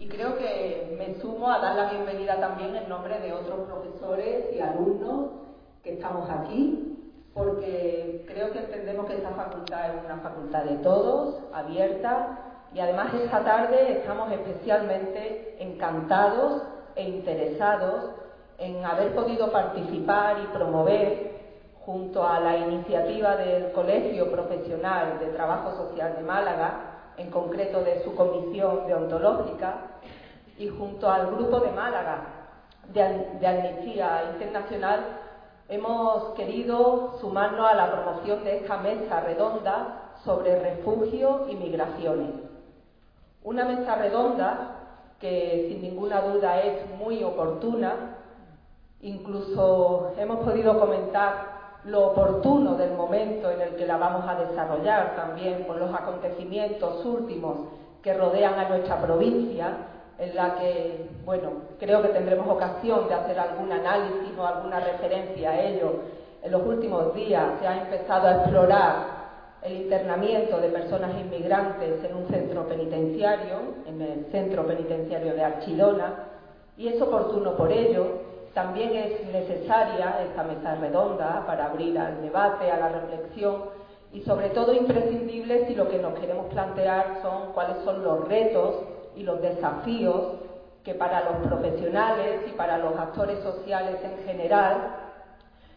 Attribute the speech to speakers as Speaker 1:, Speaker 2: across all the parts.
Speaker 1: Y creo que me sumo a dar la bienvenida también en nombre de otros profesores y alumnos que estamos aquí, porque creo que entendemos que esta facultad es una facultad de todos, abierta, y además esta tarde estamos especialmente encantados e interesados en haber podido participar y promover junto a la iniciativa del Colegio Profesional de Trabajo Social de Málaga, en concreto de su comisión deontológica, y junto al Grupo de Málaga de, Amnistía Internacional, hemos querido sumarnos a la promoción de esta mesa redonda sobre refugio y migraciones. Una mesa redonda que sin ninguna duda es muy oportuna, incluso hemos podido comentar lo oportuno del momento en el que la vamos a desarrollar también con los acontecimientos últimos que rodean a nuestra provincia, en la que, bueno, creo que tendremos ocasión de hacer algún análisis o alguna referencia a ello. En los últimos días se ha empezado a explorar el internamiento de personas inmigrantes en un centro penitenciario, en el centro penitenciario de Archidona, y es oportuno por ello también es necesaria esta mesa redonda para abrir al debate, a la reflexión y sobre todo imprescindible si lo que nos queremos plantear son cuáles son los retos y los desafíos que para los profesionales y para los actores sociales en general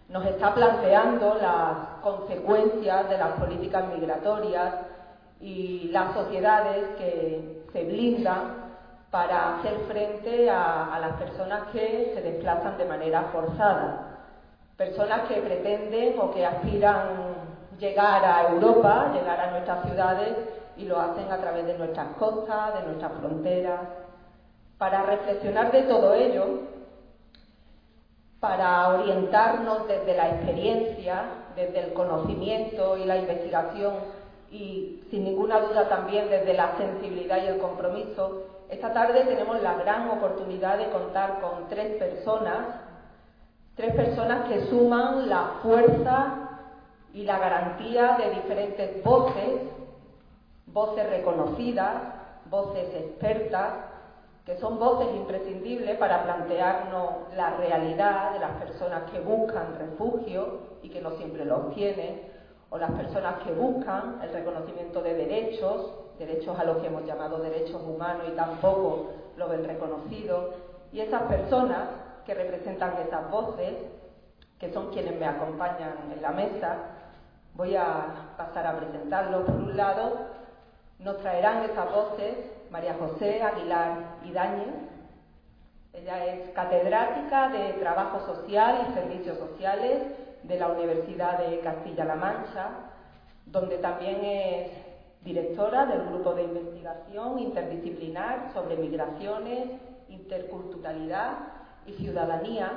Speaker 1: nos está planteando las consecuencias de las políticas migratorias y las sociedades que se blindan para hacer frente a, las personas que se desplazan de manera forzada, personas que pretenden o que aspiran llegar a Europa, llegar a nuestras ciudades y lo hacen a través de nuestras costas, de nuestras fronteras. Para reflexionar de todo ello, para orientarnos desde la experiencia, desde el conocimiento y la investigación y sin ninguna duda también desde la sensibilidad y el compromiso, esta tarde tenemos la gran oportunidad de contar con tres personas, tres personas que suman la fuerza y la garantía de diferentes voces, voces reconocidas, voces expertas, que son voces imprescindibles para plantearnos la realidad de las personas que buscan refugio y que no siempre lo obtienen, o las personas que buscan el reconocimiento de derechos derechos a los que hemos llamado derechos humanos y tampoco lo ven reconocido. Y esas personas que representan esas voces, que son quienes me acompañan en la mesa, voy a pasar a presentarlos. Por un lado, nos traerán esas voces María José Aguilar Idañez. Ella es catedrática de Trabajo Social y Servicios Sociales de la Universidad de Castilla-La Mancha, donde también es directora del Grupo de Investigación Interdisciplinar sobre Migraciones, Interculturalidad y Ciudadanía.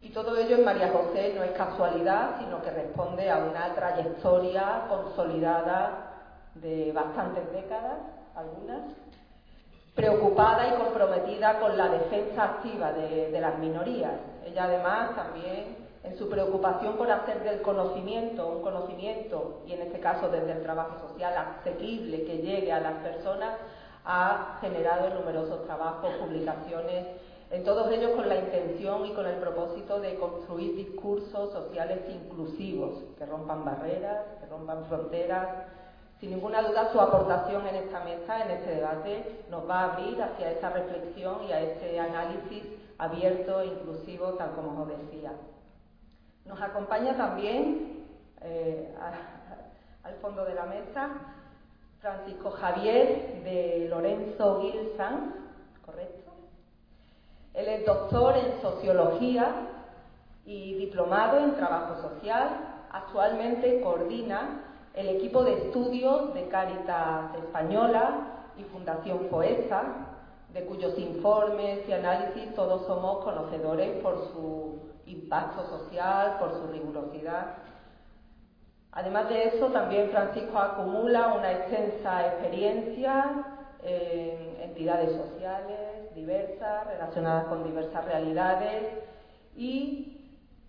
Speaker 1: Y todo ello en María José no es casualidad, sino que responde a una trayectoria consolidada de bastantes décadas, algunas, preocupada y comprometida con la defensa activa de, de las minorías. Ella además también en su preocupación por hacer del conocimiento un conocimiento, y en este caso desde el trabajo social, asequible, que llegue a las personas, ha generado numerosos trabajos, publicaciones, en todos ellos con la intención y con el propósito de construir discursos sociales inclusivos, que rompan barreras, que rompan fronteras. Sin ninguna duda, su aportación en esta mesa, en este debate, nos va a abrir hacia esa reflexión y a ese análisis abierto e inclusivo, tal como os decía. Nos acompaña también eh, al fondo de la mesa Francisco Javier de Lorenzo Gilsan, ¿correcto? Él es doctor en sociología y diplomado en trabajo social. Actualmente coordina el equipo de estudios de Cáritas Española y Fundación FOESA, de cuyos informes y análisis todos somos conocedores por su impacto social, por su rigurosidad. Además de eso, también Francisco acumula una extensa experiencia en entidades sociales diversas, relacionadas con diversas realidades y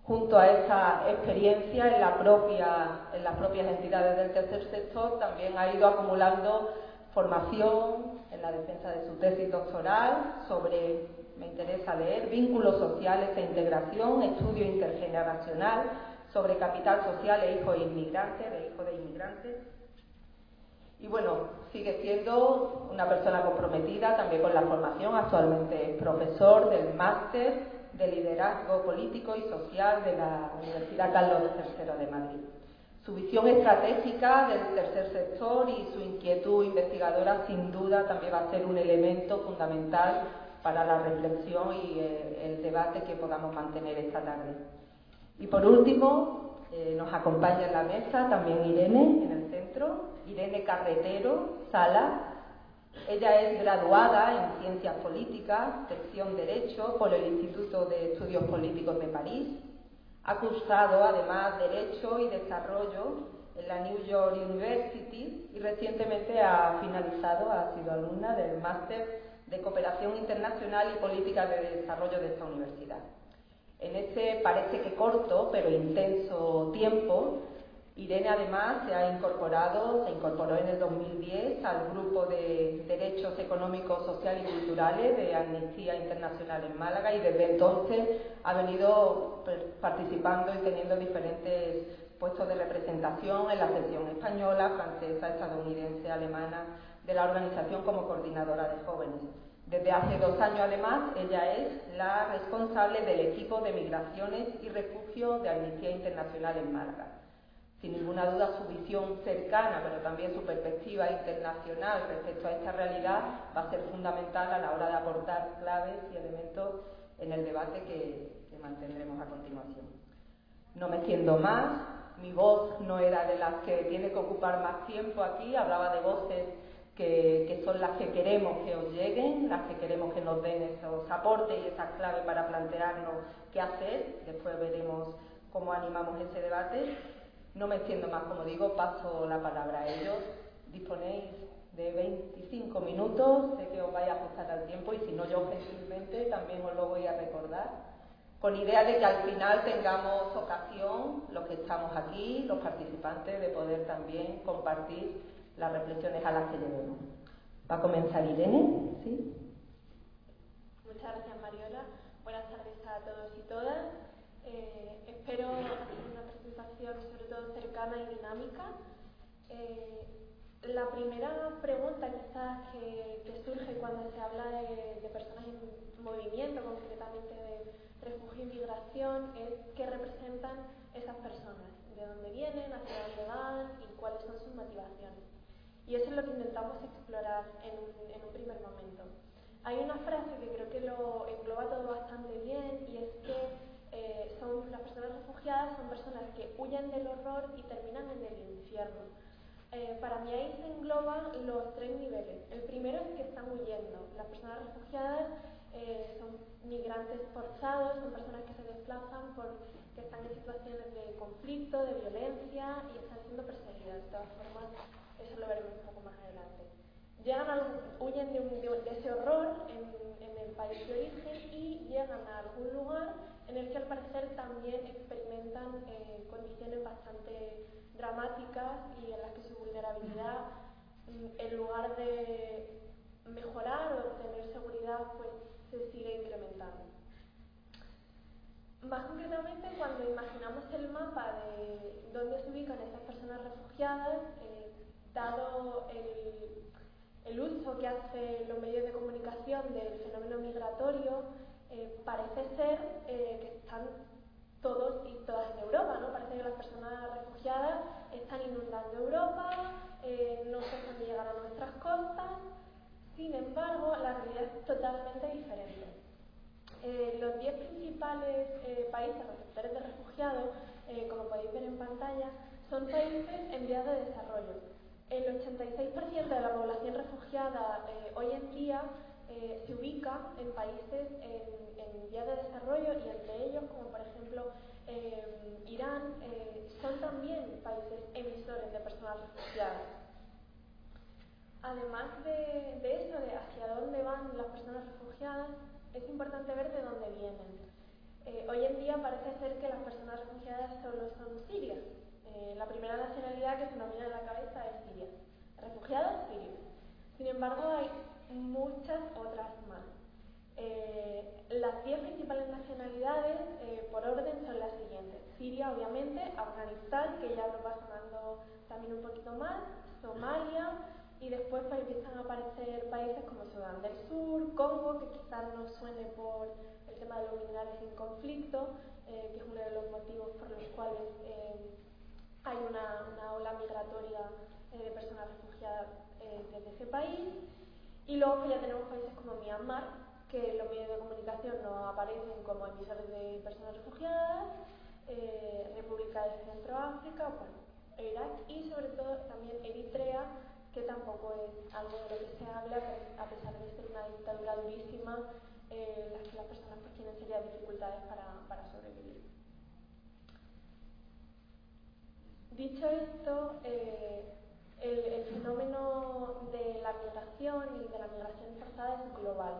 Speaker 1: junto a esa experiencia en, las propias entidades del tercer sector también ha ido acumulando formación en la defensa de su tesis doctoral sobre, me interesa leer, vínculos sociales e integración, estudio intergeneracional sobre capital social e hijo de inmigrantes, de hijo de inmigrantes. Y bueno, sigue siendo una persona comprometida también con la formación, actualmente es profesor del máster de liderazgo político y social de la Universidad Carlos III de Madrid. Su visión estratégica del tercer sector y su inquietud investigadora sin duda también va a ser un elemento fundamental para la reflexión y eh, el, debate que podamos mantener esta tarde. Y por último, eh, nos acompaña en la mesa también Irene en el centro, Irene Carretero Sala. Ella es graduada en Ciencias Políticas, sección Derecho, por el Instituto de Estudios Políticos de París ha cursado además Derecho y Desarrollo en la New York University y recientemente ha finalizado, ha sido alumna del Máster de Cooperación Internacional y Política de Desarrollo de esta universidad. En ese parece que corto pero intenso tiempo, Irene además se ha incorporado, se incorporó en el 2010 al grupo de Derechos Económicos, Sociales y Culturales de Amnistía Internacional en Málaga y desde entonces ha venido participando y teniendo diferentes puestos de representación en la sección española, francesa, estadounidense, alemana de la organización como coordinadora de jóvenes. Desde hace dos años, además, ella es la responsable del equipo de migraciones y refugio de Amnistía Internacional en Málaga sin ninguna duda su visión cercana, pero también su perspectiva internacional respecto a esta realidad va a ser fundamental a la hora de aportar claves y elementos en el debate que, mantendremos a continuación. No me siento más, mi voz no era de las que tiene que ocupar más tiempo aquí, hablaba de voces que, que, son las que queremos que os lleguen, las que queremos que nos den esos aportes y esas claves para plantearnos qué hacer. Después veremos cómo animamos ese debate. No me extiendo más, como digo, paso la palabra a ellos. Disponéis de 25 minutos, sé que os vais a ajustar al tiempo y si no yo gentilmente también os lo voy a recordar, con idea de que al final tengamos ocasión, los que estamos aquí, los participantes, de poder también compartir las reflexiones a las que lleguemos. Va a comenzar Irene, ¿sí?
Speaker 2: Muchas gracias Mariola. Buenas tardes a todos y todas. Eh, espero sobre todo cercana y dinámica. Eh, la primera pregunta quizás que, surge cuando se habla de, personas en movimiento, concretamente de refugio y migración, es qué representan esas personas, de dónde vienen, hacia dónde van y cuáles son sus motivaciones. Y eso es lo que intentamos explorar en un, primer momento. Hay una frase que creo que lo engloba todo bastante bien y es que eh, son las personas refugiadas son personas que huyen del horror y terminan en el infierno. Eh, para mí ahí se engloban los tres niveles. El primero es que están huyendo. Las personas refugiadas eh, son migrantes forzados, son personas que se desplazan porque están en situaciones de conflicto, de violencia y están siendo perseguidas. De todas formas, eso lo veremos un poco más adelante. Llegan a, huyen de, ese horror en, en el país de origen y llegan a algún lugar en el que al parecer también experimentan eh, condiciones bastante dramáticas y en las que su vulnerabilidad, mm, en lugar de mejorar o obtener seguridad, pues se sigue incrementando. Más concretamente, cuando imaginamos el mapa de dónde se ubican esas personas refugiadas, eh, dado el, uso que hacen los medios de comunicación del fenómeno migratorio, eh, parece ser eh, que están todos y todas en Europa, ¿no? Parece que las personas refugiadas están inundando Europa, eh, no cesan de llegar a nuestras costas. Sin embargo, la realidad es totalmente diferente. los 10 principales países receptores de refugiados, como podéis ver en pantalla, son países en vías de desarrollo. El 86% de la población refugiada hoy en día eh, se ubica en países en, en vía de desarrollo y entre ellos, como por ejemplo eh, Irán, eh, son también países emisores de personas refugiadas. Además de, de, eso, de hacia dónde van las personas refugiadas, es importante ver de dónde vienen. hoy en día parece ser que las personas refugiadas solo son sirias. La primera nacionalidad que se nos viene a la cabeza es Siria. Refugiados sirios. Sin embargo, hay muchas otras más. Eh, las 10 principales nacionalidades, eh, por orden, son las siguientes. Siria, obviamente, Afganistán, que ya lo va sonando también un poquito más, Somalia, y después pues, empiezan a aparecer países como Sudán del Sur, Congo, que quizás no suene por el tema de los minerales en conflicto, eh, que es uno de los motivos por los cuales hay una, una, ola migratoria de personas refugiadas desde ese país. Y luego pues, ya tenemos países como Myanmar, que los medios de comunicación no aparecen como emisores de personas refugiadas, eh, República de Centroáfrica, bueno, Irak y sobre todo también Eritrea, que tampoco es algo de lo que se habla, a pesar de ser una dictadura durísima, eh, las que las personas pues, tienen serias dificultades para, para sobrevivir. Dicho esto, eh, el, fenómeno de la migración y de la migración forzada es global.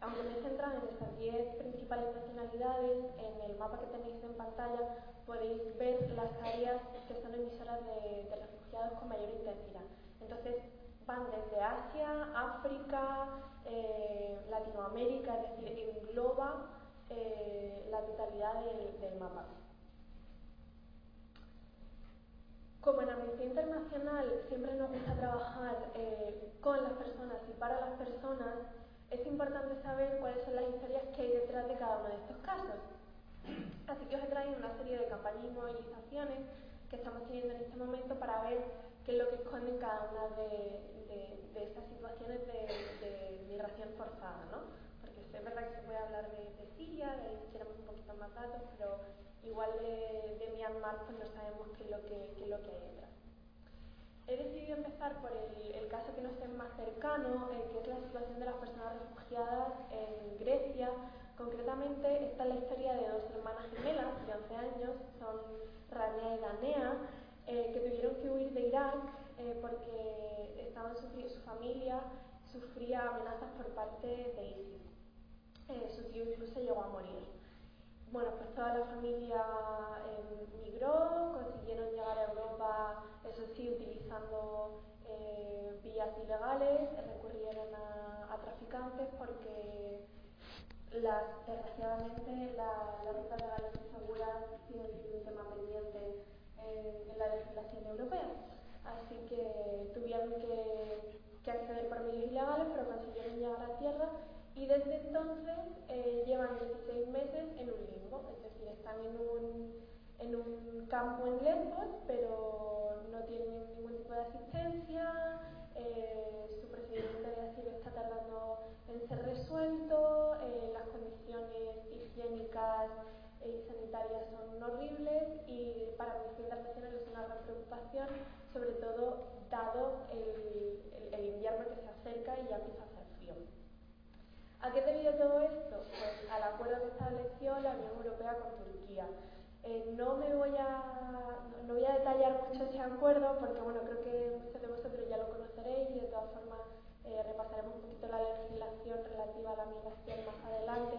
Speaker 2: Aunque me he centrado en estas 10 principales nacionalidades, en el mapa que tenéis en pantalla podéis ver las áreas que son emisoras de, refugiados con mayor intensidad. Entonces, van desde Asia, África, eh, Latinoamérica, es decir, engloba eh, la totalidad del, mapa. Como en Amnistía Internacional siempre nos gusta trabajar eh, con las personas y para las personas, es importante saber cuáles son las historias que hay detrás de cada uno de estos casos. Así que os he traído una serie de campañas y movilizaciones que estamos teniendo en este momento para ver qué es lo que esconden cada una de, estas situaciones de, migración forzada, ¿no? Porque es verdad que se puede hablar de, Siria, de ahí si queremos un poquito más datos, pero igual de, Myanmar pues no sabemos qué es lo que, qué es lo que hay detrás. He decidido empezar por el, caso que nos es más cercano, eh, que es la situación de las personas refugiadas en Grecia. Concretamente, esta es la historia de dos hermanas gemelas de 11 años, son Rania y Danea, eh, que tuvieron que huir de Irak eh, porque estaban sufriendo, su familia sufría amenazas por parte de ISIS. Su tío incluso llegó a morir. Bueno, pues toda la familia eh, migró, consiguieron llegar a Europa, eso sí, utilizando eh, vías ilegales, recurrieron a, traficantes porque desgraciadamente la, la ruta legal y segura tiene un tema pendiente en, la legislación europea. Así que tuvieron que, que acceder por medios ilegales, pero consiguieron llegar a tierra y desde entonces eh, llevan 16 meses en un limbo, es decir, están en un, en un campo en Lesbos, pero no tienen ningún tipo de asistencia, eh, su procedimiento de asilo está tardando en ser resuelto, eh, las condiciones higiénicas y sanitarias son horribles y para Amnistía Internacional es una gran preocupación, sobre todo dado el, el invierno que se acerca y ya empieza a hacer frío. ¿A qué debido todo esto? Pues al acuerdo que estableció la Unión Europea con Turquía. Eh, no me voy a, no voy a detallar mucho ese acuerdo porque bueno, creo que muchos de vosotros ya lo conoceréis y de todas formas eh, repasaremos un poquito la legislación relativa a la migración más adelante,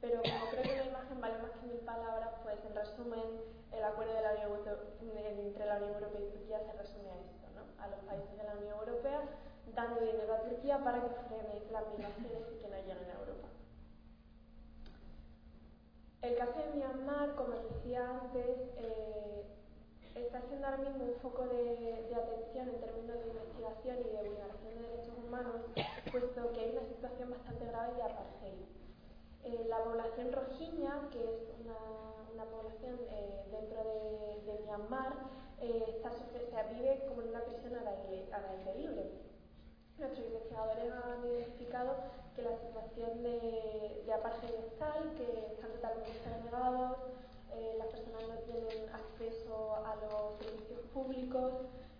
Speaker 2: pero como creo que la imagen vale más que mil palabras, pues en resumen el acuerdo de la Unión, entre la Unión Europea y Turquía se resume a esto, ¿no? a los países de la Unión Europea dando dinero a Turquía para que frene las migraciones y que no lleguen a Europa. El caso de Myanmar, como decía antes, eh, está siendo ahora mismo un foco de, atención en términos de investigación y de vulneración de derechos humanos, puesto que hay una situación bastante grave de apartheid. Eh, la población rojiña, que es una, población eh, dentro de, Myanmar, está, vive como en una prisión al aire libre. Nuestros investigadores han identificado que la situación de, de apartheid es tal, que están totalmente segregados, eh, las personas no tienen acceso a los servicios públicos,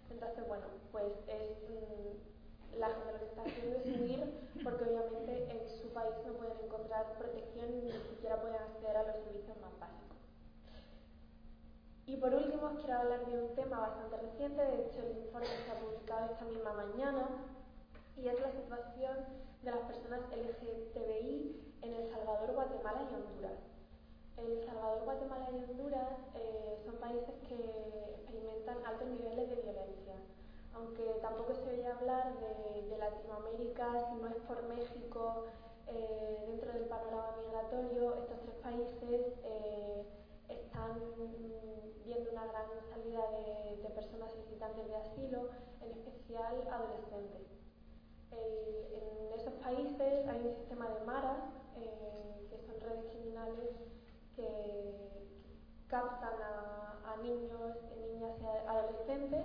Speaker 2: entonces, bueno, pues es, mm, la gente lo que está haciendo es huir porque obviamente en su país no pueden encontrar protección ni siquiera pueden acceder a los servicios más básicos. Y por último, os quiero hablar de un tema bastante reciente, de hecho el informe se ha publicado esta misma mañana, y es la situación de las personas LGTBI en El Salvador, Guatemala y Honduras. El Salvador, Guatemala y Honduras eh, son países que experimentan altos niveles de violencia. aunque tampoco se oye hablar de, Latinoamérica, si no es por México, eh, dentro del panorama migratorio, estos tres países eh, están viendo una gran salida de, personas solicitantes de asilo, en especial adolescentes. En esos países hay un sistema de maras, eh, que son redes criminales que captan a, niños, niñas y adolescentes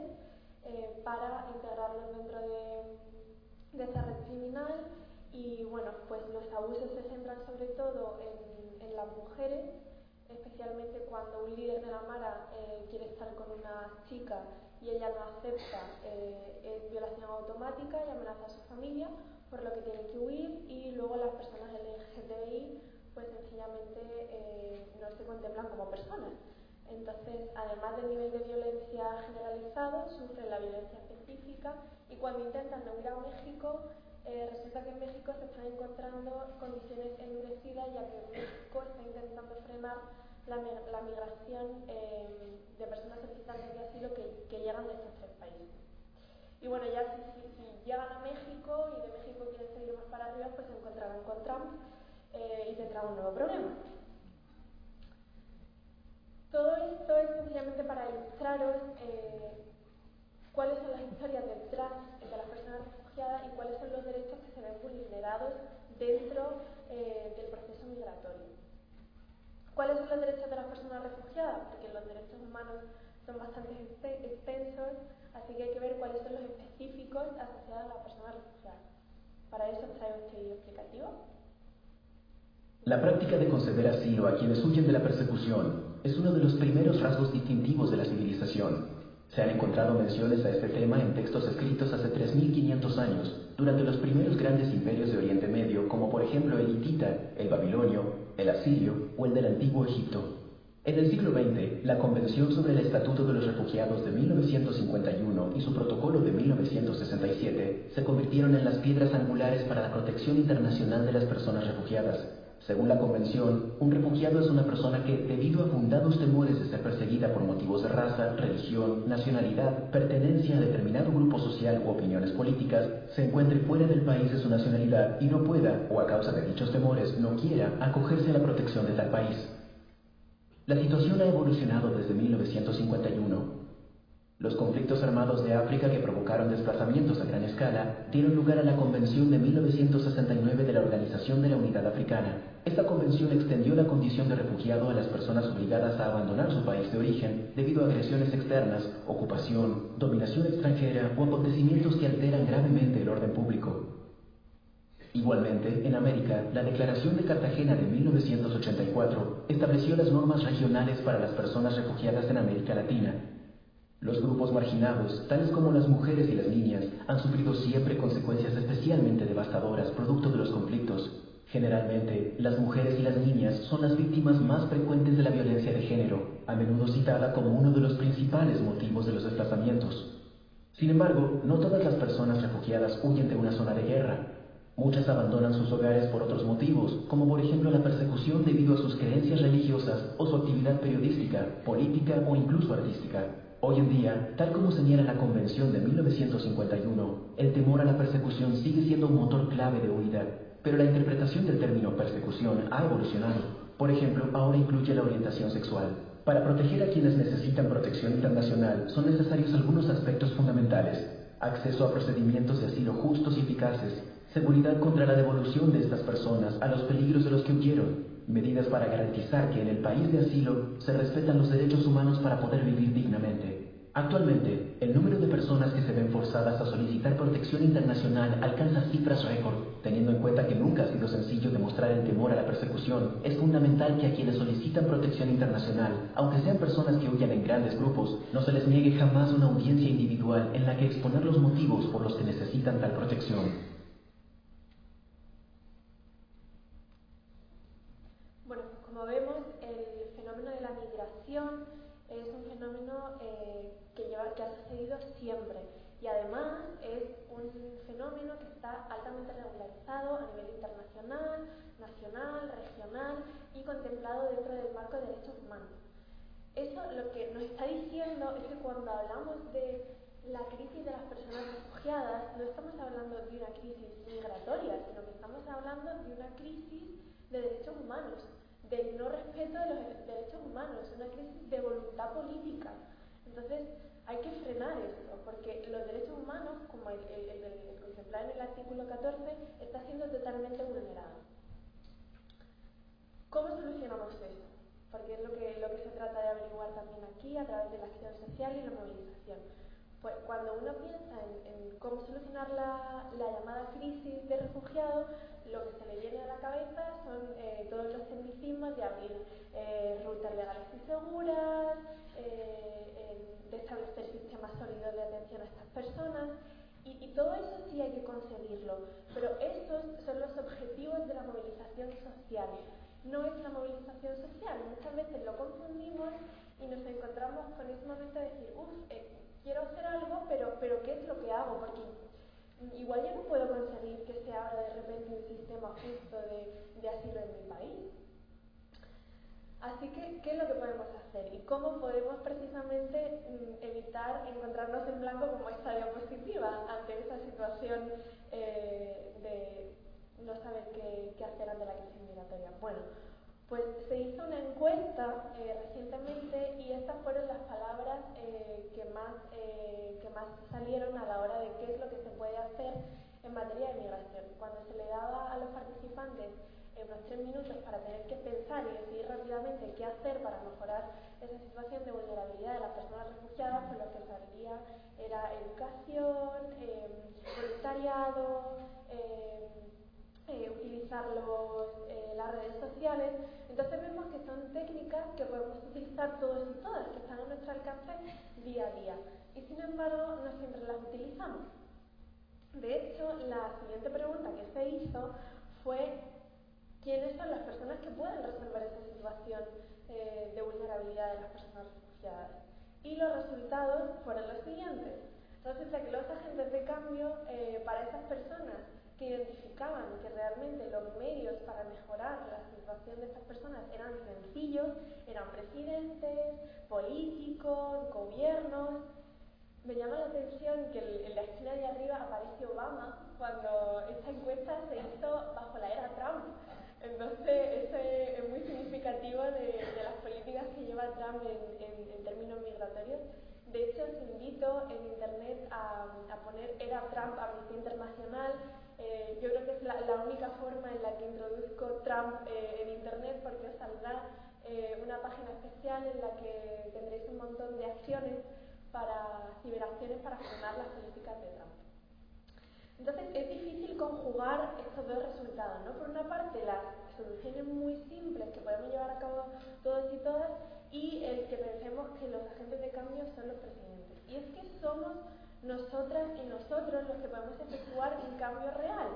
Speaker 2: eh, para integrarlos dentro de, esa red criminal. Y bueno, pues los abusos se centran sobre todo en las mujeres especialmente cuando un líder de la Mara eh, quiere estar con una chica y ella no acepta, eh, es violación automática y amenaza a su familia, por lo que tiene que huir y luego las personas LGTBI pues sencillamente eh, no se contemplan como personas. Entonces, además del nivel de violencia generalizado, sufren la violencia específica y cuando intentan huir a México, resulta que en México se están encontrando condiciones endurecidas ya que México está intentando frenar la, migración eh, de personas solicitantes de asilo que, llegan de estos tres países. Y bueno, ya si, llegan a México y de México quieren seguir más para arriba, pues se encontrarán con Trump eh, y tendrán un nuevo problema. Todo esto es sencillamente para ilustraros eh, cuáles son las historias detrás de las personas refugiadas y cuáles son los derechos que se ven vulnerados dentro del proceso migratorio. ¿Cuáles son los derechos de las personas refugiadas? Porque los derechos humanos son bastante extensos, así que hay que ver cuáles son los específicos asociados a las personas refugiadas. Para eso traigo este video explicativo.
Speaker 3: La práctica de conceder asilo a quienes huyen de la persecución es uno de los primeros rasgos distintivos de la civilización. Se han encontrado menciones a este tema en textos escritos hace 3.500 años, durante los primeros grandes imperios de Oriente Medio, como por ejemplo el hitita, el babilonio, el asirio o el del antiguo Egipto. En el siglo XX, la Convención sobre el Estatuto de los Refugiados de 1951 y su Protocolo de 1967 se convirtieron en las piedras angulares para la protección internacional de las personas refugiadas. Según la Convención, un refugiado es una persona que, debido a fundados temores de ser perseguida por motivos de raza, religión, nacionalidad, pertenencia a determinado grupo social u opiniones políticas, se encuentre fuera del país de su nacionalidad y no pueda, o a causa de dichos temores, no quiera acogerse a la protección de tal país. La situación ha evolucionado desde 1951 los conflictos armados de África que provocaron desplazamientos a gran escala dieron lugar a la Convención de 1969 de la Organización de la Unidad Africana. Esta convención extendió la condición de refugiado a las personas obligadas a abandonar su país de origen debido a agresiones externas, ocupación, dominación extranjera o acontecimientos que alteran gravemente el orden público. Igualmente, en América, la Declaración de Cartagena de 1984 estableció las normas regionales para las personas refugiadas en América Latina los grupos marginados, tales como las mujeres y las niñas, han sufrido siempre consecuencias especialmente devastadoras producto de los conflictos. Generalmente, las mujeres y las niñas son las víctimas más frecuentes de la violencia de género, a menudo citada como uno de los principales motivos de los desplazamientos. Sin embargo, no todas las personas refugiadas huyen de una zona de guerra. Muchas abandonan sus hogares por otros motivos, como por ejemplo la persecución debido a sus creencias religiosas o su actividad periodística, política o incluso artística. Hoy en día, tal como señala la Convención de 1951, el temor a la persecución sigue siendo un motor clave de huida, pero la interpretación del término persecución ha evolucionado. Por ejemplo, ahora incluye la orientación sexual. Para proteger a quienes necesitan protección internacional son necesarios algunos aspectos fundamentales. Acceso a procedimientos de asilo justos y eficaces, seguridad contra la devolución de estas personas a los peligros de los que huyeron, medidas para garantizar que en el país de asilo se respetan los derechos humanos para poder vivir dignamente. Actualmente, el número de personas que se ven forzadas a solicitar protección internacional alcanza cifras récord. Teniendo en cuenta que nunca ha sido sencillo demostrar el temor a la persecución, es fundamental que a quienes solicitan protección internacional, aunque sean personas que huyan en grandes grupos, no se les niegue jamás una audiencia individual en la que exponer los motivos por los que necesitan tal protección.
Speaker 2: es un fenómeno eh, que, lleva, que ha sucedido siempre y además es un fenómeno que está altamente regularizado a nivel internacional, nacional, regional y contemplado dentro del marco de derechos humanos. Eso lo que nos está diciendo es que cuando hablamos de la crisis de las personas refugiadas no estamos hablando de una crisis migratoria, sino que estamos hablando de una crisis de derechos humanos, del no respeto de los derechos humanos, una crisis de voluntad política. Entonces, hay que frenar esto, porque los derechos humanos, como el, el, contemplado en el artículo 14, está siendo totalmente vulnerado. ¿Cómo solucionamos eso? Porque es lo que, lo que se trata de averiguar también aquí a través de la acción social y la movilización. Pues cuando uno piensa en, cómo solucionar la, llamada crisis de refugiados, lo que se le viene a la cabeza son eh, todos los tecnicismos de abrir eh, rutas legales y seguras, eh, de establecer sistemas sólidos de atención a estas personas. Y, y, todo eso sí hay que conseguirlo, pero esos son los objetivos de la movilización social. No es la movilización social. Muchas veces lo confundimos y encontramos con ese momento de decir, uff, quiero hacer algo, pero, pero ¿qué es lo que hago? Porque igual yo no puedo conseguir que se abra de repente un sistema justo de, asilo en mi país. Así que, ¿qué es lo que podemos hacer? ¿Y cómo podemos precisamente mm, evitar encontrarnos en blanco como esta diapositiva ante esa situación eh, de no saber qué, qué hacer ante la crisis migratoria? Bueno, pues se hizo una encuesta eh, recientemente y estas fueron las palabras eh, que, más, eh, que más salieron a la hora de qué es lo que se puede hacer en materia de migración. Cuando se le daba a los participantes unos tres minutos para tener que pensar y decidir rápidamente qué hacer para mejorar esa situación de vulnerabilidad de las personas refugiadas, pues lo que salía era educación, voluntariado, eh, utilizar eh, las redes sociales. Entonces vemos que son técnicas que podemos utilizar todos y todas, que están a nuestro alcance día a día. Y sin embargo, no siempre las utilizamos. De hecho, la siguiente pregunta que se hizo fue quiénes son las personas que pueden resolver esa situación eh, de vulnerabilidad de las personas refugiadas. Y los resultados fueron los siguientes. Resulta que los agentes de cambio para esas personas que identificaban que realmente los medios para mejorar la situación de estas personas eran sencillos, eran presidentes, políticos, gobiernos. Me llama la atención que en la esquina de arriba aparece Obama cuando esta encuesta se hizo bajo la era Trump. Entonces, eso es, muy significativo de, las políticas que lleva Trump en, términos migratorios. De hecho, os invito en Internet a, a poner Era Trump Amnistía Internacional eh, yo creo que es la, única forma en la que introduzco Trump eh, en Internet porque os saldrá eh, una página especial en la que tendréis un montón de acciones para ciberacciones para frenar las políticas de Trump. Entonces es difícil conjugar estos dos resultados, ¿no? Por una parte las soluciones muy simples que podemos llevar a cabo todos y todas y el que pensemos que los agentes de cambio son los presidentes. Y es que somos nosotras y nosotros los que podemos efectuar un cambio real.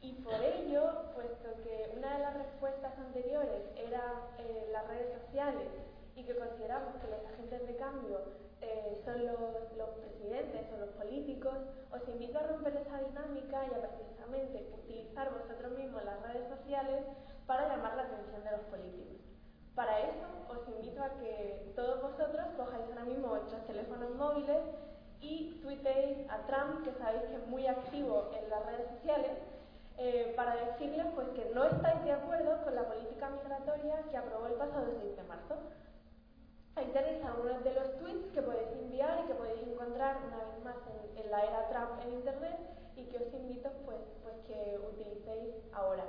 Speaker 2: Y por ello, puesto que una de las respuestas anteriores era eh, las redes sociales y que consideramos que los agentes de cambio eh, son los, los, presidentes o los políticos, os invito a romper esa dinámica y a precisamente utilizar vosotros mismos las redes sociales para llamar la atención de los políticos. Para eso os invito a que todos vosotros cojáis ahora mismo vuestros teléfonos móviles y tuiteéis a Trump, que sabéis que es muy activo en las redes sociales, eh, para decirles pues, que no estáis de acuerdo con la política migratoria que aprobó el pasado 6 de marzo. Ahí tenéis algunos de los tweets que podéis enviar y que podéis encontrar una vez más en, la era Trump en Internet y que os invito pues, pues que utilicéis ahora.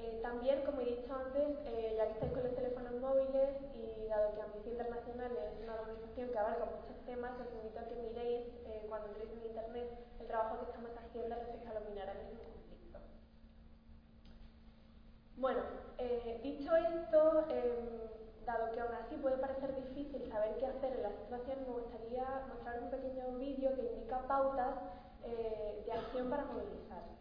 Speaker 2: Eh, también, como he dicho antes, eh, ya que estáis con los teléfonos móviles y dado que Amnistía Internacional es una organización que abarca muchos temas, os invito a que miréis eh, cuando entréis en Internet el trabajo que estamos haciendo respecto a los minerales en conflicto. Bueno, dicho esto, em, dado que aún así puede parecer difícil saber qué hacer en la situación, me gustaría mostrar un pequeño vídeo que indica pautas de acción para movilizar.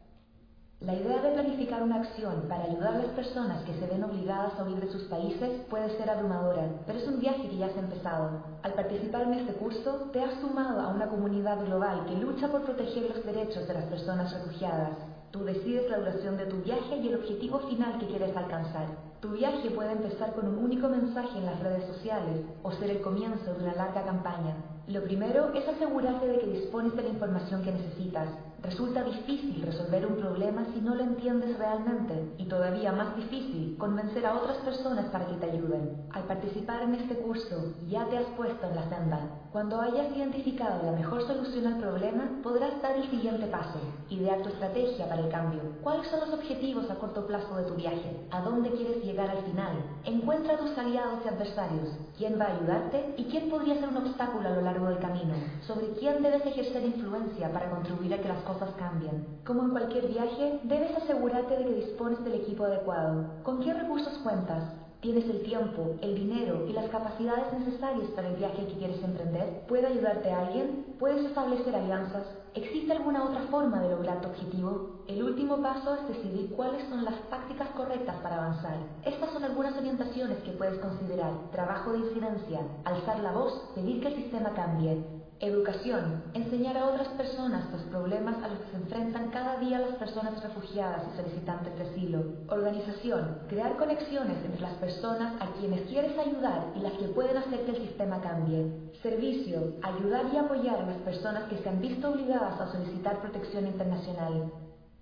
Speaker 4: La idea de planificar una acción para ayudar a las personas que se ven obligadas a huir de sus países puede ser abrumadora, pero es un viaje que ya se ha empezado. Al participar en este curso, te has sumado a una comunidad global que lucha por proteger los derechos de las personas refugiadas. Tú decides la duración de tu viaje y el objetivo final que quieres alcanzar. Tu viaje puede empezar con un único mensaje en las redes sociales o ser el comienzo de una larga campaña. Lo primero es asegurarte de que dispones de la información que necesitas. Resulta difícil resolver un problema si no lo entiendes realmente y todavía más difícil convencer a otras personas para que te ayuden. Al participar en este curso ya te has puesto en la senda. Cuando hayas identificado la mejor solución al problema, podrás dar el siguiente paso, idear tu estrategia para el cambio. ¿Cuáles son los objetivos a corto plazo de tu viaje? ¿A dónde quieres llegar al final? Encuentra a tus aliados y adversarios. ¿Quién va a ayudarte y quién podría ser un obstáculo a lo largo del camino? ¿Sobre quién debes ejercer influencia para contribuir a que las cosas cambien? Como en cualquier viaje, debes asegurarte de que dispones del equipo adecuado. ¿Con qué recursos cuentas? ¿Tienes el tiempo, el dinero y las capacidades necesarias para el viaje que quieres emprender? ¿Puede ayudarte alguien? ¿Puedes establecer alianzas? ¿Existe alguna otra forma de lograr tu objetivo? El último paso es decidir cuáles son las tácticas correctas para avanzar. Estas son algunas orientaciones que puedes considerar. Trabajo de incidencia, alzar la voz, pedir que el sistema cambie, Educación. Enseñar a otras personas los problemas a los que se enfrentan cada día las personas refugiadas y solicitantes de asilo. Organización. Crear conexiones entre las personas a quienes quieres ayudar y las que pueden hacer que el sistema cambie. Servicio. Ayudar y apoyar a las personas que se han visto obligadas a solicitar protección internacional.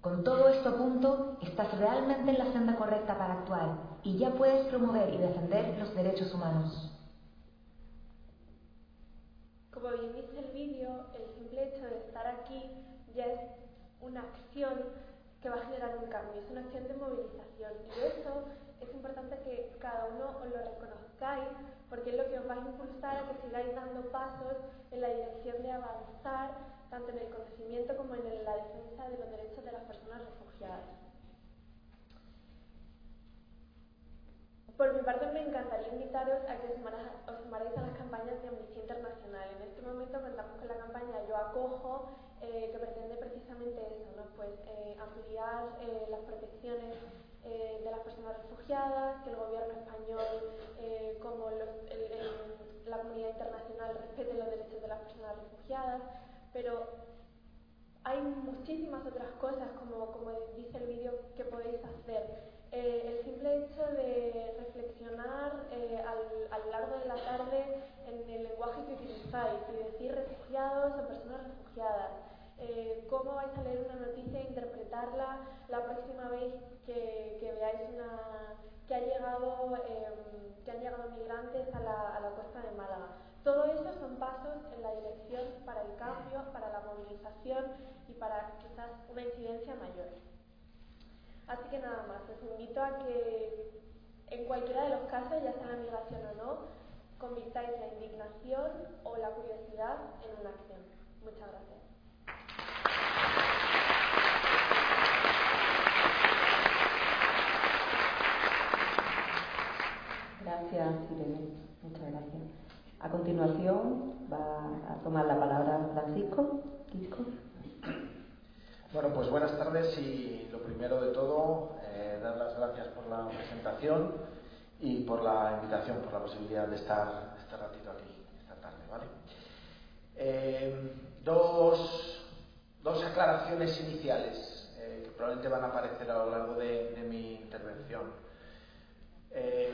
Speaker 4: Con todo esto a punto, estás realmente en la senda correcta para actuar y ya puedes promover y defender los derechos humanos.
Speaker 2: Como bien dice el vídeo, el simple hecho de estar aquí ya es una acción que va a generar un cambio, es una acción de movilización. Y eso es importante que cada uno os lo reconozcáis, porque es lo que os va a impulsar a que sigáis dando pasos en la dirección de avanzar tanto en el conocimiento como en la defensa de los derechos de las personas refugiadas. Por mi parte, me encantaría invitaros a que os sumarais a las campañas de Amnistía Internacional. En este momento contamos con la campaña Yo Acojo, eh, que pretende precisamente eso, ¿no? pues, eh, ampliar eh, las protecciones de las personas refugiadas, que el gobierno español, como la comunidad internacional, respete los derechos de las personas refugiadas, pero hay muchísimas otras cosas, como, como dice el vídeo, que podéis hacer. Eh, el simple hecho de reflexionar eh, a lo largo de la tarde en el lenguaje que utilizáis y decir refugiados o personas refugiadas, eh, cómo vais a leer una noticia e interpretarla la próxima vez que, veáis una, que, ha llegado, em, que han llegado migrantes a la, a la costa de Málaga. Todo eso son pasos en la dirección para el cambio, para la movilización y para quizás una incidencia mayor. Así que nada más, os invito a que en cualquiera de los casos, ya sea la migración o no, convirtáis la indignación o la curiosidad en una acción. Muchas gracias.
Speaker 1: Gracias, Irene. Muchas gracias. A continuación va a tomar la palabra Francisco
Speaker 5: bueno, pues buenas tardes y lo primero de todo, eh, dar las gracias por la presentación y por la invitación, por la posibilidad de estar este ratito aquí esta tarde, ¿vale? Eh, dos, dos, aclaraciones iniciales eh, que probablemente van a aparecer a lo largo de, de mi intervención.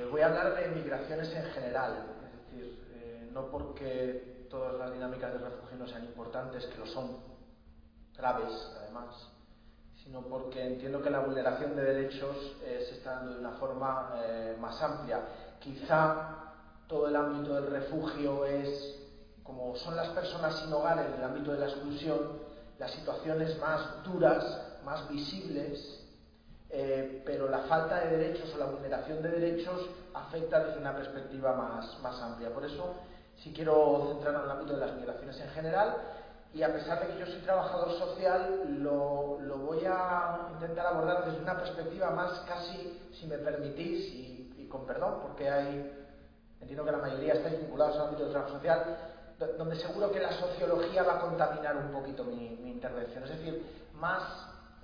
Speaker 5: voy a hablar de migraciones en general, es decir, no porque todas las dinámicas de refugio no sean importantes, que lo son, graves además, sino porque entiendo que la vulneración de derechos eh, se está dando de una forma eh, más amplia. Quizá todo el ámbito del refugio es, como son las personas sin hogar en el ámbito de la exclusión, las situaciones más duras, más visibles, eh, pero la falta de derechos o la vulneración de derechos afecta desde una perspectiva más, más amplia. Por eso, si quiero centrarme en el ámbito de las migraciones en general, y a pesar de que yo soy trabajador social, lo, voy a intentar abordar desde una perspectiva más casi, si me permitís, y, y, con perdón, porque hay, entiendo que la mayoría estáis vinculados al ámbito del trabajo social, donde seguro que la sociología va a contaminar un poquito mi, mi intervención. Es decir, más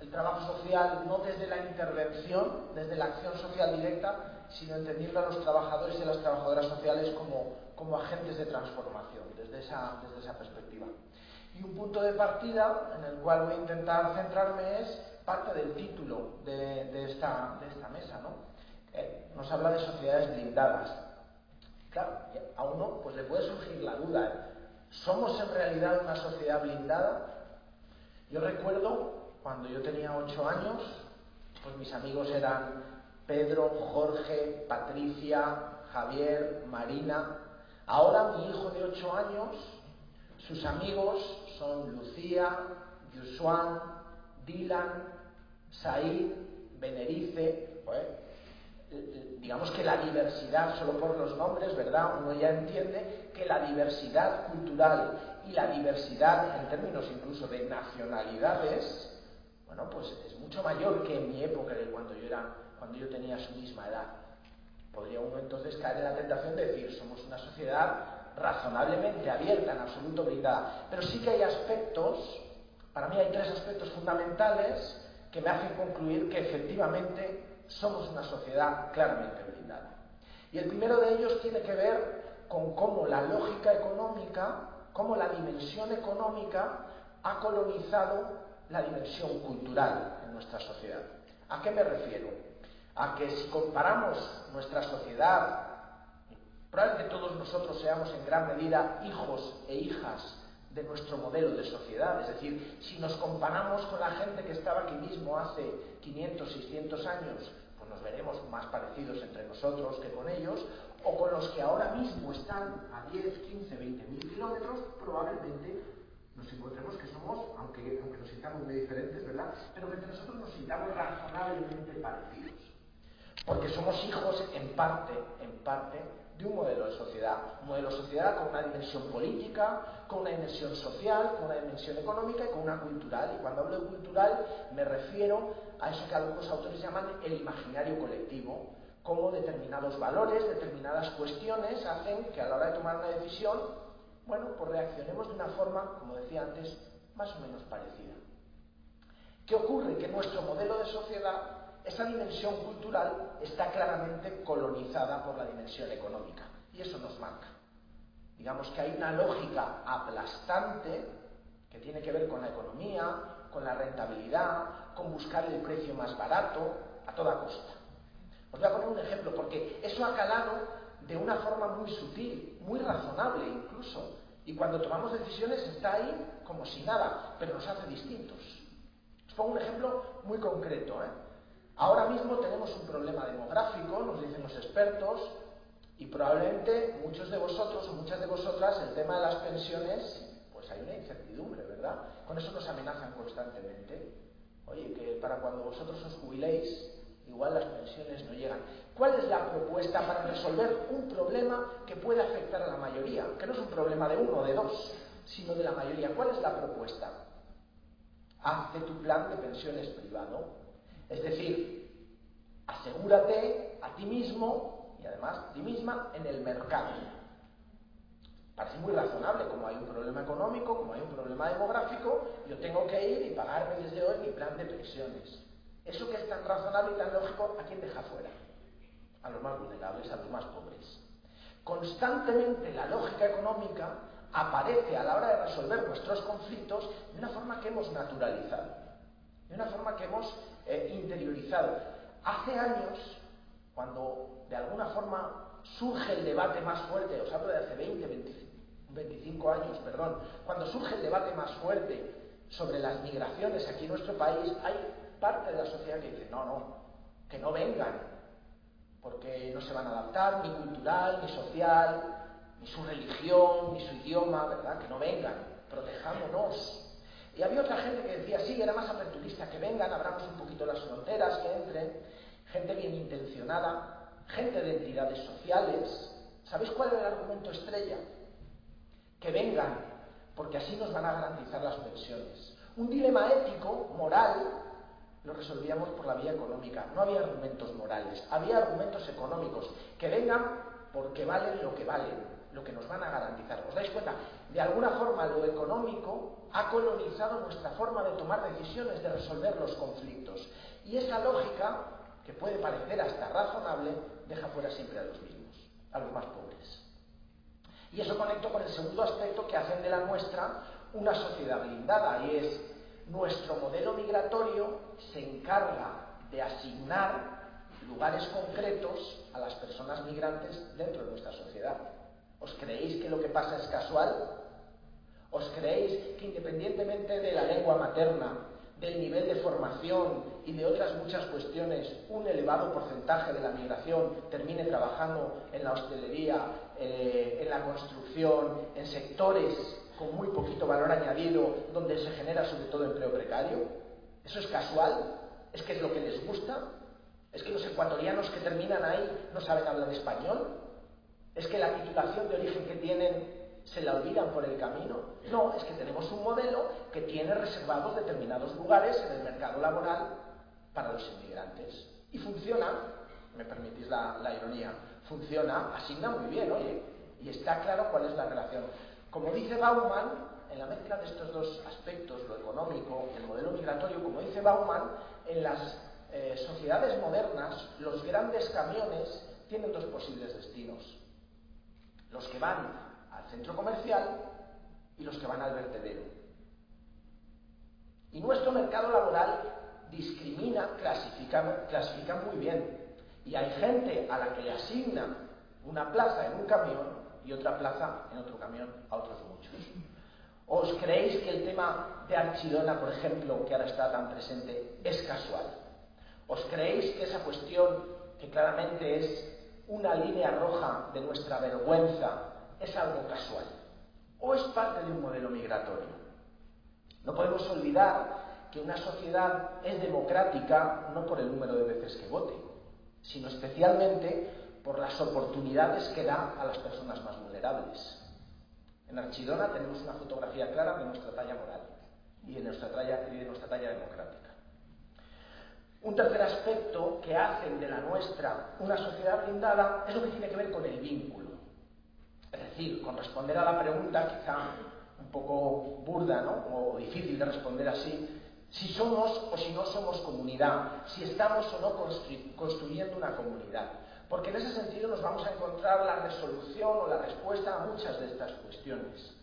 Speaker 5: el trabajo social no desde la intervención, desde la acción social directa, sino entendiendo a los trabajadores y a las trabajadoras sociales como, como agentes de transformación, desde esa, desde esa perspectiva. Y un punto de partida en el cual voy a intentar centrarme es parte del título de, esta, mesa, ¿no? Eh, nos habla de sociedades blindadas. Claro, a uno pues le puede surgir la duda, ¿eh? ¿somos en realidad una sociedad blindada? Yo recuerdo cuando yo tenía ocho años, pues mis amigos eran Pedro, Jorge, Patricia, Javier, Marina. Ahora mi hijo de ocho años, sus amigos son Lucía, Yusuan, Dylan, Said, Benerice, digamos que la diversidad, solo por los nombres, ¿verdad? Uno ya entiende que la diversidad cultural y la diversidad en términos incluso de nacionalidades, bueno, pues es mucho mayor que en mi época, que cuando yo era, cuando yo tenía su misma edad. Podría uno entonces caer en la tentación de decir, somos una sociedad razonablemente abierta, en absoluto blindada. Pero sí que hay aspectos, para mí hay tres aspectos fundamentales que me hacen concluir que efectivamente somos una sociedad claramente blindada. Y el primero de ellos tiene que ver con cómo la lógica económica, cómo la dimensión económica ha colonizado la dimensión cultural en nuestra sociedad. ¿A qué me refiero? A que si comparamos nuestra sociedad, probablemente todos nosotros seamos en gran medida hijos e hijas de nuestro modelo de sociedad. Es decir, si nos comparamos con la gente que estaba aquí mismo hace 500, 600 años, pues nos veremos más parecidos entre nosotros que con ellos, o con los que ahora mismo están a 10, 15, 20 mil kilómetros, probablemente nos encontremos que somos, aunque, aunque nos sintamos muy diferentes, ¿verdad? Pero que entre nosotros nos sintamos razonablemente parecidos. Porque somos hijos en parte, en parte, de un modelo de sociedad. Un modelo de sociedad con una dimensión política, con una dimensión social, con una dimensión económica y con una cultural. Y cuando hablo de cultural me refiero a eso que algunos autores llaman el imaginario colectivo, como determinados valores, determinadas cuestiones hacen que a la hora de tomar una decisión, bueno, pues reaccionemos de una forma, como decía antes, más o menos parecida. ¿Qué ocurre? Que nuestro modelo de sociedad esa dimensión cultural está claramente colonizada por la dimensión económica y eso nos marca. Digamos que hay una lógica aplastante que tiene que ver con la economía, con la rentabilidad, con buscar el precio más barato a toda costa. Os voy a poner un ejemplo porque eso ha calado de una forma muy sutil, muy razonable incluso, y cuando tomamos decisiones está ahí como si nada, pero nos hace distintos. Os pongo un ejemplo muy concreto. ¿eh? Ahora mismo tenemos un problema demográfico, nos dicen los expertos, y probablemente muchos de vosotros o muchas de vosotras el tema de las pensiones, pues hay una incertidumbre, ¿verdad? Con eso nos amenazan constantemente. Oye, que para cuando vosotros os jubiléis, igual las pensiones no llegan. ¿Cuál es la propuesta para resolver un problema que puede afectar a la mayoría? Que no es un problema de uno o de dos, sino de la mayoría. ¿Cuál es la propuesta? Hazte tu plan de pensiones privado es decir, asegúrate a ti mismo y además a ti misma en el mercado. Parece muy razonable, como hay un problema económico, como hay un problema demográfico, yo tengo que ir y pagarme desde hoy mi plan de pensiones. Eso que es tan razonable y tan lógico, ¿a quién deja fuera? A los más vulnerables, a los más pobres. Constantemente la lógica económica aparece a la hora de resolver nuestros conflictos de una forma que hemos naturalizado, de una forma que hemos interiorizado. Hace años, cuando de alguna forma surge el debate más fuerte, os hablo de hace 20, 25, años, perdón, cuando surge el debate más fuerte sobre las migraciones aquí en nuestro país, hay parte de la sociedad que dice, no, no, que no vengan, porque no se van a adaptar, ni cultural, ni social, ni su religión, ni su idioma, ¿verdad? Que no vengan, protejámonos. Y había otra gente que decía, sí, era más aperturista, que vengan, abramos un poquito las fronteras, que entren, gente bien intencionada, gente de entidades sociales. ¿Sabéis cuál era el argumento estrella? Que vengan, porque así nos van a garantizar las pensiones. Un dilema ético, moral, lo resolvíamos por la vía económica. No había argumentos morales, había argumentos económicos. Que vengan porque valen lo que valen lo que nos van a garantizar. ¿Os dais cuenta? De alguna forma lo económico ha colonizado nuestra forma de tomar decisiones, de resolver los conflictos. Y esa lógica, que puede parecer hasta razonable, deja fuera siempre a los mismos, a los más pobres. Y eso conecto con el segundo aspecto que hacen de la nuestra una sociedad blindada, y es Nuestro modelo migratorio se encarga de asignar lugares concretos a las personas migrantes dentro de nuestra sociedad. ¿Os creéis que lo que pasa es casual? ¿Os creéis que independientemente de la lengua materna, del nivel de formación y de otras muchas cuestiones, un elevado porcentaje de la migración termine trabajando en la hostelería, eh, en la construcción, en sectores con muy poquito valor añadido, donde se genera sobre todo empleo precario? ¿Eso es casual? ¿Es que es lo que les gusta? ¿Es que los ecuatorianos que terminan ahí no saben hablar español? ¿Es que la titulación de origen que tienen se la olvidan por el camino? No, es que tenemos un modelo que tiene reservados determinados lugares en el mercado laboral para los inmigrantes. Y funciona, me permitís la, la ironía, funciona, asigna muy bien, oye, y está claro cuál es la relación. Como dice Bauman, en la mezcla de estos dos aspectos, lo económico, el modelo migratorio, como dice Bauman, en las eh, sociedades modernas los grandes camiones tienen dos posibles destinos. Los que van al centro comercial y los que van al vertedero. Y nuestro mercado laboral discrimina, clasifica, muy bien. Y hay gente a la que le asigna una plaza en un camión y otra plaza en otro camión a otros muchos. ¿Os creéis que el tema de Archidona, por ejemplo, que ahora está tan presente, es casual? ¿Os creéis que esa cuestión, que claramente es una línea roja de nuestra vergüenza, es algo casual? ¿O es parte de un modelo migratorio? No podemos olvidar que una sociedad es democrática no por el número de veces que vote, sino especialmente por las oportunidades que da a las personas más vulnerables. En Archidona tenemos una fotografía clara de nuestra talla moral y de nuestra talla, de nuestra talla democrática. Un tercer aspecto que hacen de la nuestra una sociedad blindada es lo que tiene que ver con el vínculo. Decir, con responder a la pregunta quizá un poco burda ¿no? o difícil de responder así, si somos o si no somos comunidad, si estamos o no construyendo una comunidad porque en ese sentido nos vamos a encontrar la resolución o la respuesta a muchas de estas cuestiones.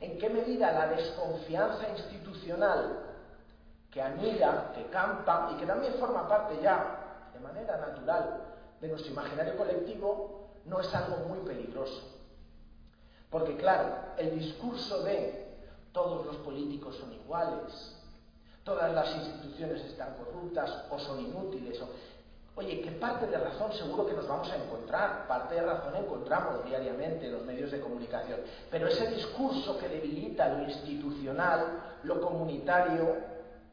Speaker 5: ¿En qué medida la desconfianza institucional que anida, que campa y que también forma parte ya de manera natural de nuestro imaginario colectivo no es algo muy peligroso? Porque claro, el discurso de todos los políticos son iguales, todas las instituciones están corruptas o son inútiles, o Oye, ¿qué parte de razón seguro que nos vamos a encontrar? Parte de razón encontramos diariamente en los medios de comunicación. Pero ese discurso que debilita lo institucional, lo comunitario,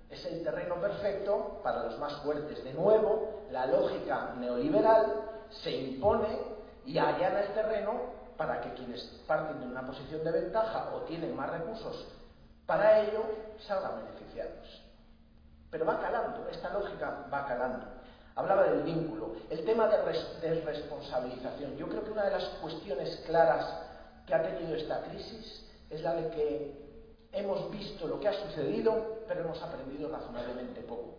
Speaker 5: es el terreno perfecto para los más fuertes. De nuevo, la lógica neoliberal se impone y allana el terreno para que quienes parten de una posición de ventaja o tienen más recursos para ello salgan beneficiados. Pero va calando, esta lógica va calando. Hablaba del vínculo, el tema de desresponsabilización. Yo creo que una de las cuestiones claras que ha tenido esta crisis es la de que hemos visto lo que ha sucedido, pero hemos aprendido razonablemente poco.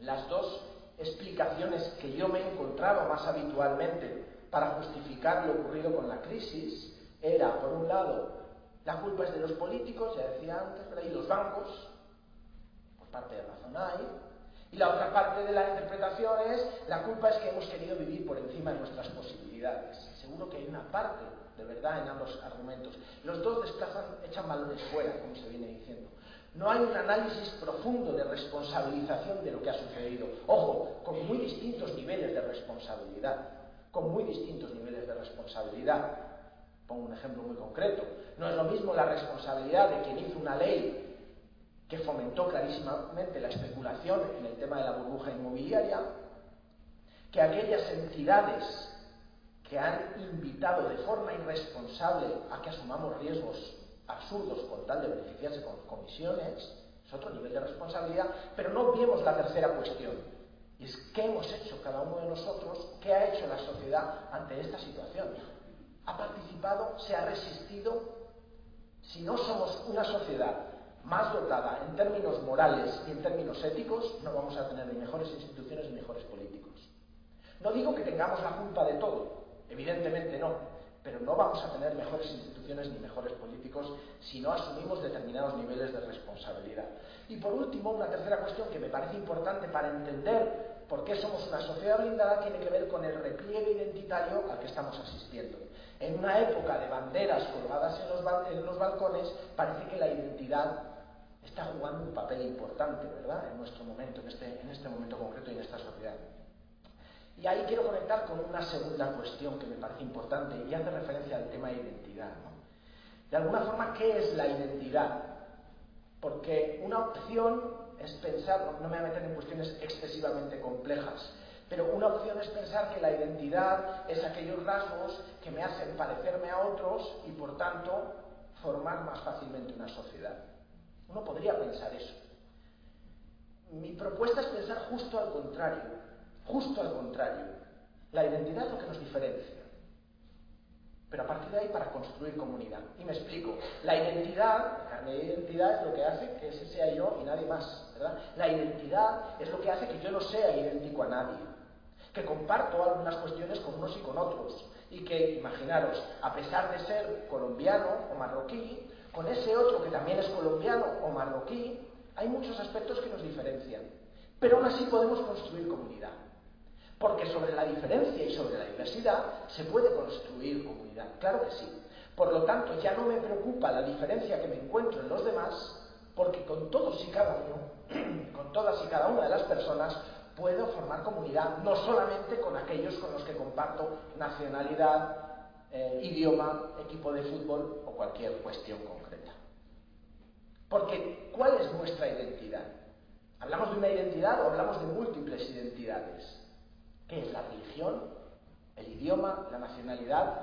Speaker 5: Las dos explicaciones que yo me he encontrado más habitualmente para justificar lo ocurrido con la crisis era, por un lado, la culpa es de los políticos, ya decía antes, pero y los bancos, por parte de razón hay, y la otra parte de la interpretación es, la culpa es que hemos querido vivir por encima de nuestras posibilidades. Seguro que hay una parte de verdad en ambos argumentos. Los dos desplazan, echan balones fuera, como se viene diciendo. No hay un análisis profundo de responsabilización de lo que ha sucedido. Ojo, con muy distintos niveles de responsabilidad. Con muy distintos niveles de responsabilidad. Pongo un ejemplo muy concreto. No es lo mismo la responsabilidad de quien hizo una ley que fomentó clarísimamente la especulación en el tema de la burbuja inmobiliaria, que aquellas entidades que han invitado de forma irresponsable a que asumamos riesgos absurdos con tal de beneficiarse con comisiones, es otro nivel de responsabilidad, pero no vemos la tercera cuestión, y es qué hemos hecho cada uno de nosotros, qué ha hecho la sociedad ante esta situación. ¿Ha participado? ¿Se ha resistido? Si no somos una sociedad más dotada en términos morales y en términos éticos, no vamos a tener ni mejores instituciones ni mejores políticos. No digo que tengamos la culpa de todo, evidentemente no, Pero no vamos a tener mejores instituciones ni mejores políticos si no asumimos determinados niveles de responsabilidad. Y por último, una tercera cuestión que me parece importante para entender por qué somos una sociedad blindada tiene que ver con el repliegue identitario al que estamos asistiendo. En una época de banderas colgadas en los, balcones, parece que la identidad está jugando un papel importante, ¿verdad?, en nuestro momento, en este, en este momento concreto y en esta sociedad. Y ahí quiero conectar con una segunda cuestión que me parece importante y hace referencia al tema de identidad. De alguna forma, ¿qué es la identidad? Porque una opción es pensar, no me voy a meter en cuestiones excesivamente complejas, pero una opción es pensar que la identidad es aquellos rasgos que me hacen parecerme a otros y por tanto formar más fácilmente una sociedad. Uno podría pensar eso. Mi propuesta es pensar justo al contrario. Justo al contrario. La identidad es lo que nos diferencia. Pero a partir de ahí para construir comunidad. Y me explico. La identidad, la identidad es lo que hace que ese sea yo y nadie más. ¿verdad? La identidad es lo que hace que yo no sea idéntico a nadie. Que comparto algunas cuestiones con unos y con otros. Y que, imaginaros, a pesar de ser colombiano o marroquí, con ese otro que también es colombiano o marroquí, hay muchos aspectos que nos diferencian. Pero aún así podemos construir comunidad. Porque sobre la diferencia y sobre la diversidad se puede construir comunidad, claro que sí. Por lo tanto, ya no me preocupa la diferencia que me encuentro en los demás, porque con todos y cada uno, con todas y cada una de las personas, puedo formar comunidad, no solamente con aquellos con los que comparto nacionalidad, eh, idioma, equipo de fútbol o cualquier cuestión concreta. Porque, ¿cuál es nuestra identidad? ¿Hablamos de una identidad o hablamos de múltiples identidades? ¿Qué es la religión? ¿El idioma? ¿La nacionalidad?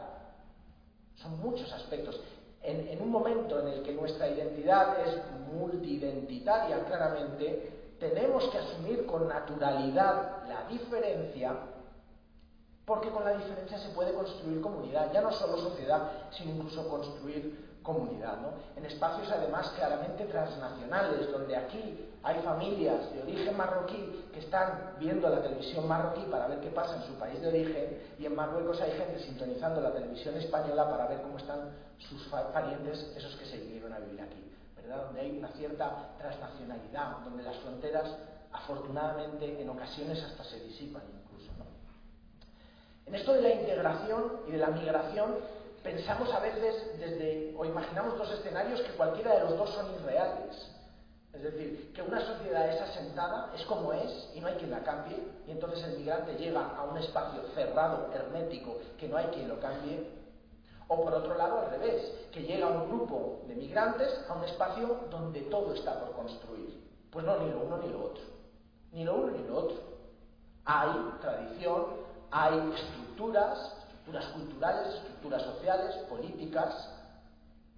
Speaker 5: Son muchos aspectos. En, un momento en el que nuestra identidad es multidentitaria, claramente, tenemos que asumir con naturalidad la diferencia, porque con la diferencia se puede construir comunidad, ya no solo sociedad, sino incluso construir comunidad, ¿no? En espacios además claramente transnacionales, donde aquí hay familias de origen marroquí que están viendo la televisión marroquí para ver qué pasa en su país de origen y en Marruecos hay gente sintonizando la televisión española para ver cómo están sus parientes, esos que se vinieron a vivir aquí, ¿verdad? Donde hay una cierta transnacionalidad, donde las fronteras afortunadamente en ocasiones hasta se disipan incluso. En esto de la integración y de la migración pensamos a veces desde, o imaginamos dos escenarios que cualquiera de los dos son irreales. Es decir, que una sociedad es asentada, es como es, y no hay quien la cambie, y entonces el migrante llega a un espacio cerrado, hermético, que no hay quien lo cambie. O por otro lado, al revés, que llega un grupo de migrantes a un espacio donde todo está por construir. Pues no, ni lo uno ni lo otro. Ni lo uno ni lo otro. Hay tradición, hay estructuras, estructuras culturales, estructuras sociales, políticas,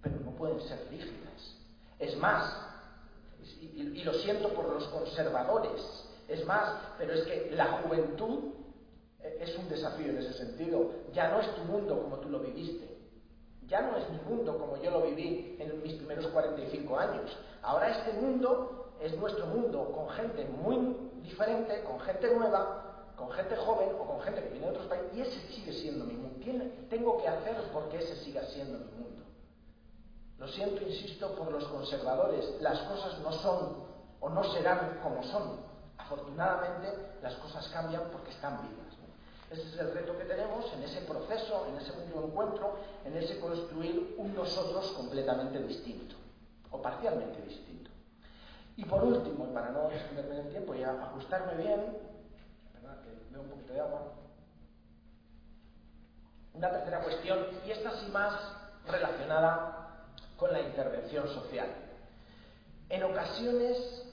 Speaker 5: pero no pueden ser rígidas. Es más, y, lo siento por los conservadores, es más, pero es que la juventud eh, es un desafío en ese sentido. Ya no es tu mundo como tú lo viviste. Ya no es mi mundo como yo lo viví en mis primeros 45 años. Ahora este mundo es nuestro mundo, con gente muy diferente, con gente nueva, con gente joven o con gente que viene de otros países, y ese sigue siendo mi mundo. Tengo que hacer porque ese siga siendo mi mundo. Lo siento, insisto, por los conservadores. Las cosas no son o no serán como son. Afortunadamente, las cosas cambian porque están vivas. Ese es el reto que tenemos en ese proceso, en ese mundo encuentro, en ese construir un nosotros completamente distinto, o parcialmente distinto. Y por último, y para no extenderme en el tiempo y ajustarme bien, veo un poquito de agua. Una tercera cuestión, y esta sí más relacionada con la intervención social. En ocasiones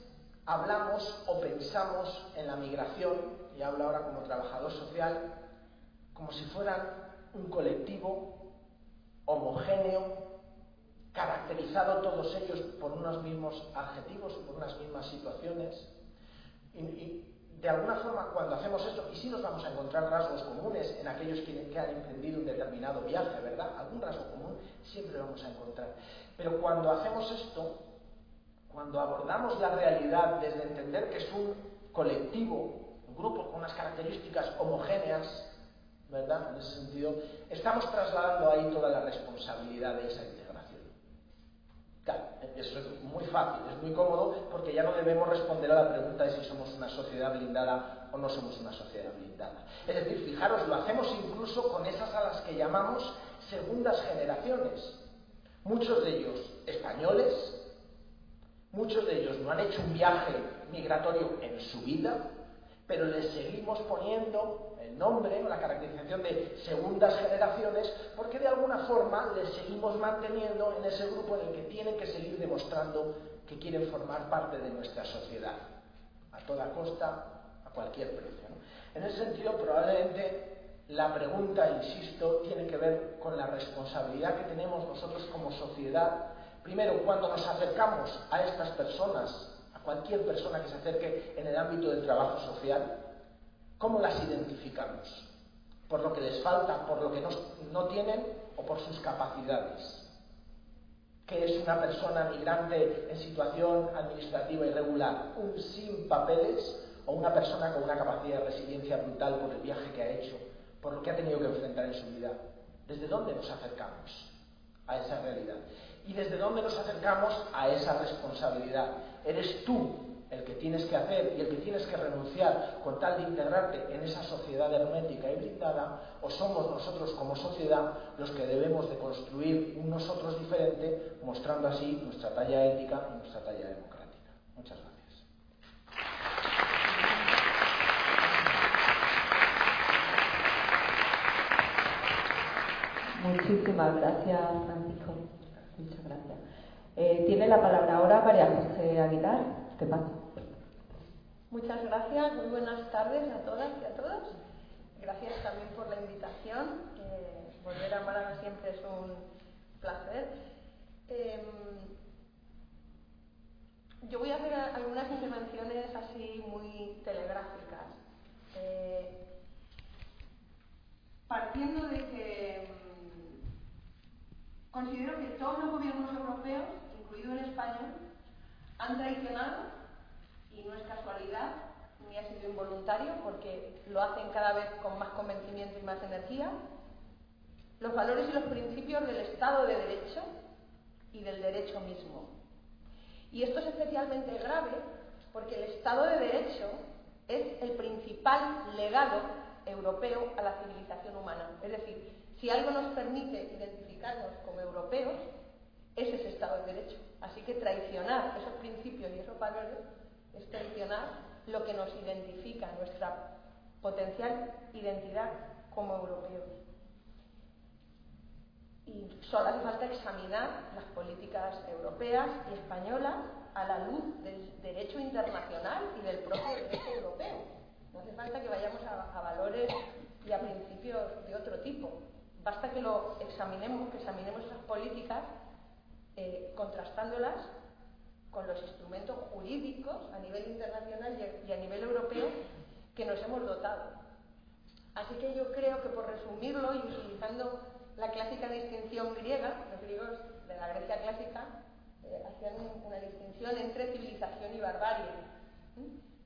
Speaker 5: hablamos o pensamos en la migración, y hablo ahora como trabajador social, como si fueran un colectivo homogéneo, caracterizado todos ellos por unos mismos adjetivos, por unas mismas situaciones, y, de alguna forma, cuando hacemos esto, y sí nos vamos a encontrar rasgos comunes en aquellos que, han emprendido un determinado viaje, ¿verdad? Algún rasgo común siempre vamos a encontrar. Pero cuando hacemos esto, cuando abordamos la realidad desde entender que es un colectivo, un grupo con unas características homogéneas, ¿verdad? En ese sentido, estamos trasladando ahí toda la responsabilidad de esa. Eso es muy fácil, es muy cómodo, porque ya no debemos responder a la pregunta de si somos una sociedad blindada o no somos una sociedad blindada. Es decir, fijaros, lo hacemos incluso con esas a las que llamamos segundas generaciones. Muchos de ellos españoles, muchos de ellos no han hecho un viaje migratorio en su vida, pero les seguimos poniendo el nombre o la caracterización de segundas generaciones porque de alguna forma les seguimos manteniendo en ese grupo en el que tienen que seguir demostrando que quieren formar parte de nuestra sociedad, a toda costa, a cualquier precio. En ese sentido, probablemente la pregunta, insisto, tiene que ver con la responsabilidad que tenemos nosotros como sociedad. Primero, cuando nos acercamos a estas personas, cualquier persona que se acerque en el ámbito del trabajo social, ¿cómo las identificamos? ¿Por lo que les falta, por lo que no, tienen o por sus capacidades? ¿Qué es una persona migrante en situación administrativa irregular? ¿Un sin papeles o una persona con una capacidad de resiliencia brutal por el viaje que ha hecho? por lo que ha tenido que enfrentar en su vida. ¿Desde dónde nos acercamos a esa realidad? ¿Y desde dónde nos acercamos a esa responsabilidad? ¿Eres tú el que tienes que hacer y el que tienes que renunciar con tal de integrarte en esa sociedad hermética y blindada, o somos nosotros como sociedad los que debemos de construir un nosotros diferente, mostrando así nuestra talla ética y nuestra talla democrática. Muchas gracias.
Speaker 1: Muchísimas gracias, Francisco. Muchas gracias. Eh, tiene la palabra ahora María José Aguilar. Te paso.
Speaker 6: Muchas gracias, muy buenas tardes a todas y a todos. Gracias también por la invitación. volver a Málaga siempre es un placer. Em, yo voy a hacer algunas intervenciones así muy telegráficas. Eh, partiendo de que Considero que todos los gobiernos europeos, incluido el español, han traicionado, y no es casualidad, ni ha sido involuntario, porque lo hacen cada vez con más convencimiento y más energía, los valores y los principios del Estado de Derecho y del derecho mismo. Y esto es especialmente grave porque el Estado de Derecho es el principal legado europeo a la civilización humana. Es decir, si algo nos permite identificarnos como europeos, es ese Estado de Derecho. Así que traicionar esos principios y esos valores es traicionar lo que nos identifica, nuestra potencial identidad como europeos. Y solo hace falta examinar las políticas europeas y españolas a la luz del derecho internacional y del propio derecho europeo. No hace falta que vayamos a, a valores y a principios de otro tipo. Basta que lo examinemos, que examinemos esas políticas eh, contrastándolas con los instrumentos jurídicos a nivel internacional y a nivel europeo que nos hemos dotado. Así que yo creo que por resumirlo y utilizando la clásica distinción griega, los griegos de la Grecia clásica eh, hacían una distinción entre civilización y barbarie.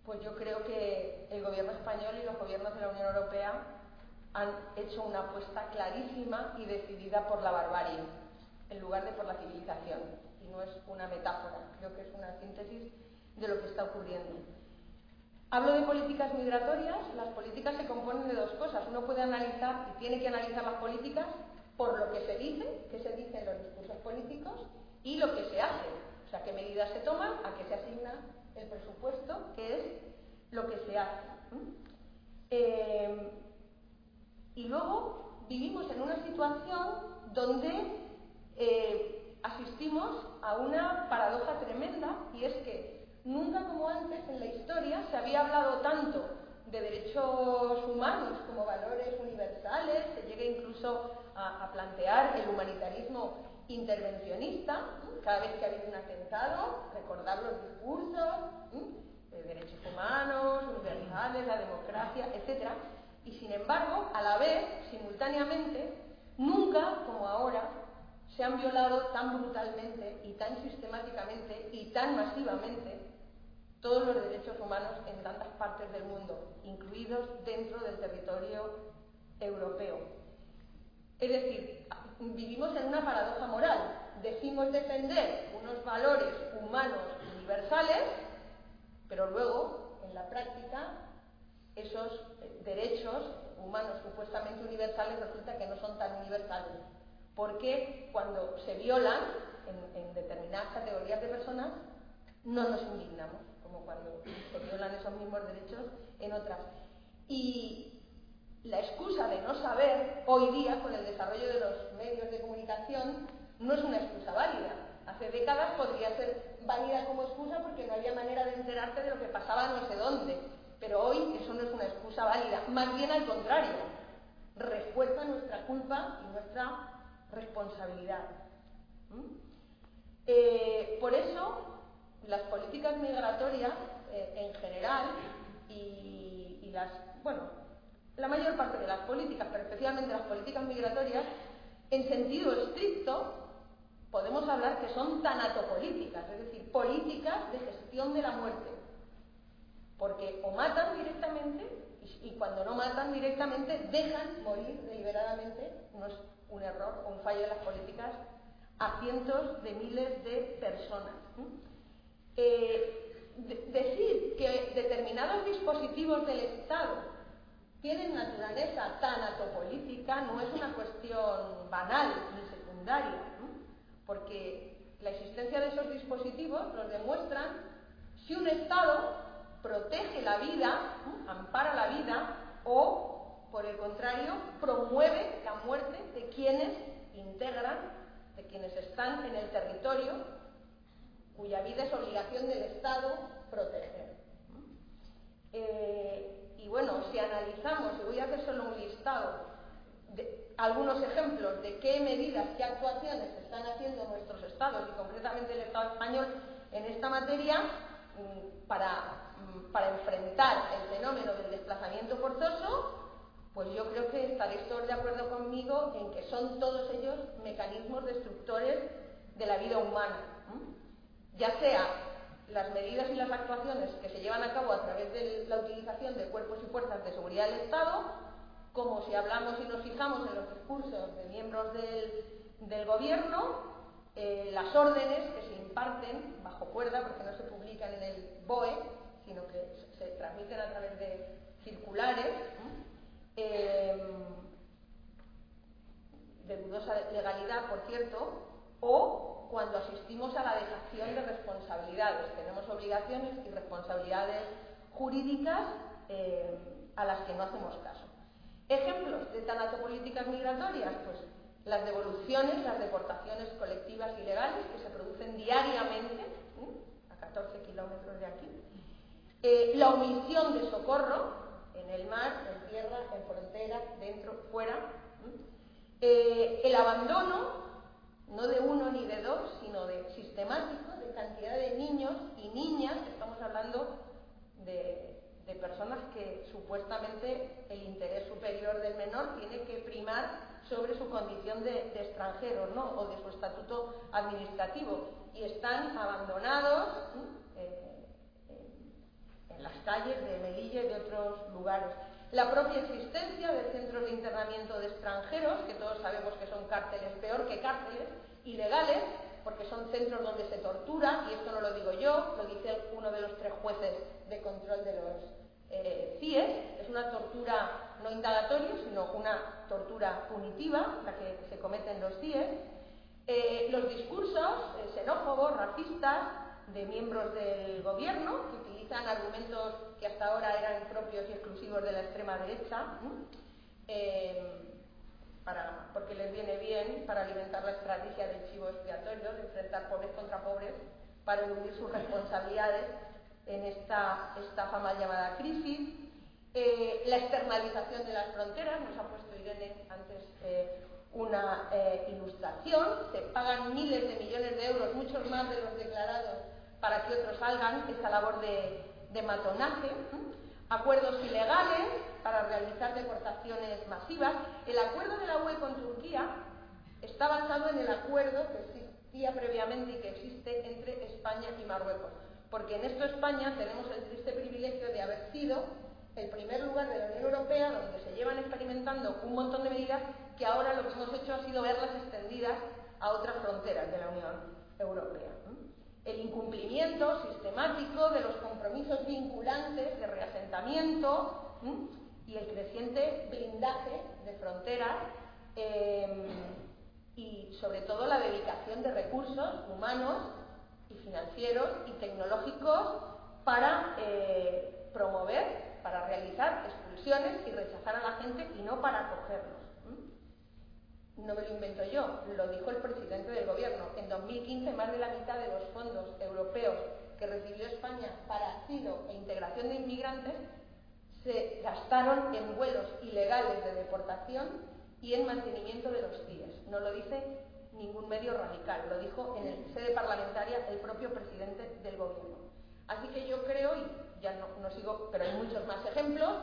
Speaker 6: Pues yo creo que el gobierno español y los gobiernos de la Unión Europea han hecho una apuesta clarísima y decidida por la barbarie, en lugar de por la civilización. Y no es una metáfora, creo que es una síntesis de lo que está ocurriendo. Hablo de políticas migratorias, las políticas se componen de dos cosas. Uno puede analizar y tiene que analizar las políticas por lo que se dice, qué se dice en los discursos políticos, y lo que se hace. O sea, qué medidas se toman, a qué se asigna el presupuesto, que es lo que se hace. Eh, y luego vivimos en una situación donde eh, asistimos a una paradoja tremenda y es que nunca como antes en la historia se había hablado tanto de derechos humanos como valores universales, se llega incluso a, plantear el humanitarismo intervencionista, cada vez que ha habido un atentado, recordar los discursos de derechos humanos, universales, la democracia, etcétera. Y sin embargo, a la vez, simultáneamente, nunca como ahora se han violado tan brutalmente y tan sistemáticamente y tan masivamente todos los derechos humanos en tantas partes del mundo, incluidos dentro del territorio europeo. Es decir, vivimos en una paradoja moral. Decimos defender unos valores humanos universales, pero luego, en la práctica, esos eh, derechos humanos supuestamente universales resulta que no son tan universales. Porque cuando se violan en, determinadas categorías de personas, no nos indignamos, como cuando se violan esos mismos derechos en otras. Y la excusa de no saber hoy día, con el desarrollo de los medios de comunicación, no es una excusa válida. Hace décadas podría ser válida como excusa porque no había manera de enterarte de lo que pasaba no sé dónde. Pero hoy eso no es una excusa válida. Más bien al contrario, refuerza nuestra culpa y nuestra responsabilidad. ¿Mm? Eh, por eso, las políticas migratorias eh, en general y, y las, bueno, la mayor parte de las políticas, pero especialmente las políticas migratorias, en sentido estricto, podemos hablar que son tanatopolíticas, es decir, políticas de gestión de la muerte. Porque o matan directamente y, cuando no matan directamente dejan morir deliberadamente, no es un error un fallo de las políticas, a cientos de miles de personas. Eh, decir que determinados dispositivos del Estado tienen naturaleza tanatopolítica no es una cuestión banal ni secundaria, porque la existencia de esos dispositivos nos demuestran si un Estado protege la vida, ampara la vida o, por el contrario, promueve la muerte de quienes integran, de quienes están en el territorio cuya vida es obligación del Estado proteger. Eh, y bueno, si analizamos, y voy a hacer solo un listado, de algunos ejemplos de qué medidas, qué actuaciones están haciendo nuestros estados y concretamente el Estado español en esta materia mm, para, para enfrentar el fenómeno del desplazamiento forzoso, pues yo creo que estaréis todos de acuerdo conmigo en que son todos ellos mecanismos destructores de la vida humana. Ya sea las medidas y las actuaciones que se llevan a cabo a través de la utilización de cuerpos y fuerzas de seguridad del Estado, como si hablamos y nos fijamos en los discursos de miembros del, Gobierno, eh, las órdenes que se imparten bajo cuerda, porque no se publican en el BOE, sino que se transmiten a través de circulares, eh, de dudosa legalidad, por cierto, o cuando asistimos a la dejación de responsabilidades. Tenemos obligaciones y responsabilidades jurídicas eh, a las que no hacemos caso. Ejemplos de tanatopolíticas migratorias, pues las devoluciones, las deportaciones colectivas ilegales que se producen diariamente, a 14 kilómetros de aquí, eh, la omisión de socorro en el mar, en tierra, en frontera, dentro, fuera, eh, el abandono no de uno ni de dos, sino de sistemático, de cantidad de niños y niñas, estamos hablando de, personas que supuestamente el interés superior del menor tiene que primar sobre su condición de, extranjeros ¿no? o de su estatuto administrativo. Y están abandonados en las calles de Melilla y de otros lugares. La propia existencia de centros de internamiento de extranjeros, que todos sabemos que son cárceles peor que cárceles, ilegales, porque son centros donde se tortura, y esto no lo digo yo, lo dice uno de los tres jueces de control de los eh, CIES, es una tortura no indagatoria, sino una tortura punitiva, la que se comete en los CIES. Eh, los discursos eh, xenófobos, racistas, de miembros del gobierno, que utilizan argumentos que hasta ahora eran propios y exclusivos de la extrema derecha, porque les viene bien para alimentar la estrategia del chivo expiatorio, de enfrentar pobres contra pobres, para eludir sus responsabilidades en esta estafa mal llamada crisis. Eh, la externalización de las fronteras, nos ha puesto Irene antes eh, una eh, ilustración, se pagan miles de millones de euros, muchos más de los declarados, para que otros salgan esta labor de, de matonaje acuerdos ilegales para realizar deportaciones masivas. El acuerdo de la UE con Turquía está basado en el acuerdo que existía previamente y que existe entre España y Marruecos. Porque en esto España tenemos el triste privilegio de haber sido el primer lugar de la Unión Europea donde se llevan experimentando un montón de medidas que ahora lo que hemos hecho ha sido verlas extendidas a otras fronteras de la Unión Europea. El incumplimiento sistemático de los compromisos vinculantes de reasentamiento y el creciente blindaje de fronteras em, y sobre todo la dedicación de recursos humanos y financieros y tecnológicos para eh, promover, para realizar expulsiones y rechazar a la gente y no para acogerlos. No me lo invento yo, lo dijo el presidente del gobierno. En 2015 más de la mitad de los fondos europeos que recibió España para asilo e integración de inmigrantes se gastaron en vuelos ilegales de deportación y en mantenimiento de los CIES. No lo dice ningún medio radical, lo dijo en el sede parlamentaria el propio presidente del gobierno. Así que yo creo, y ya no, no sigo, pero hay muchos más ejemplos,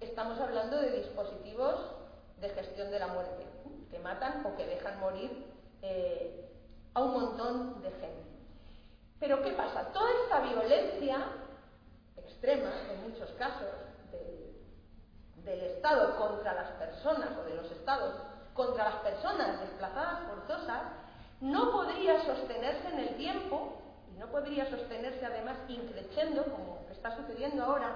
Speaker 6: estamos hablando de dispositivos de gestión de la muerte, que matan o que dejan morir eh, a un montón de gente. Pero ¿qué pasa? Toda esta violencia extrema, en muchos casos, del, Estado contra las personas o de los Estados contra las personas desplazadas forzosas, no podría sostenerse en el tiempo y no podría sostenerse además increciendo, como está sucediendo ahora,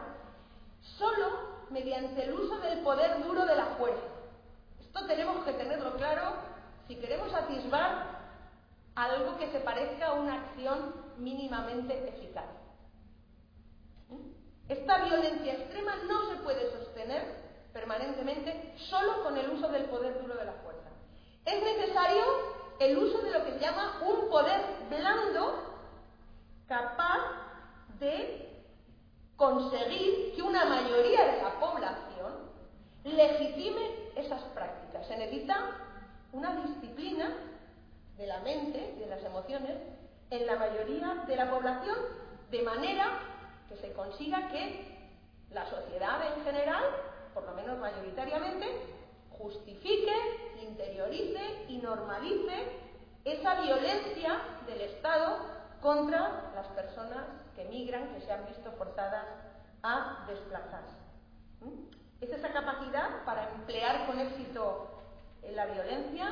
Speaker 6: solo mediante el uso del poder duro de la fuerza. Esto tenemos que tenerlo claro si queremos atisbar algo que se parezca a una acción mínimamente eficaz. Esta violencia extrema no se puede sostener permanentemente solo con el uso del poder duro de la fuerza. Es necesario el uso de lo que se llama un poder blando capaz de conseguir que una mayoría de la población legitime esas prácticas. Se necesita una disciplina de la mente y de las emociones en la mayoría de la población de manera que se consiga que la sociedad en general, por lo menos mayoritariamente, justifique, interiorice y normalice esa violencia del Estado contra las personas que migran, que se han visto forzadas a desplazarse. ¿Mm? Es esa capacidad para emplear con éxito la violencia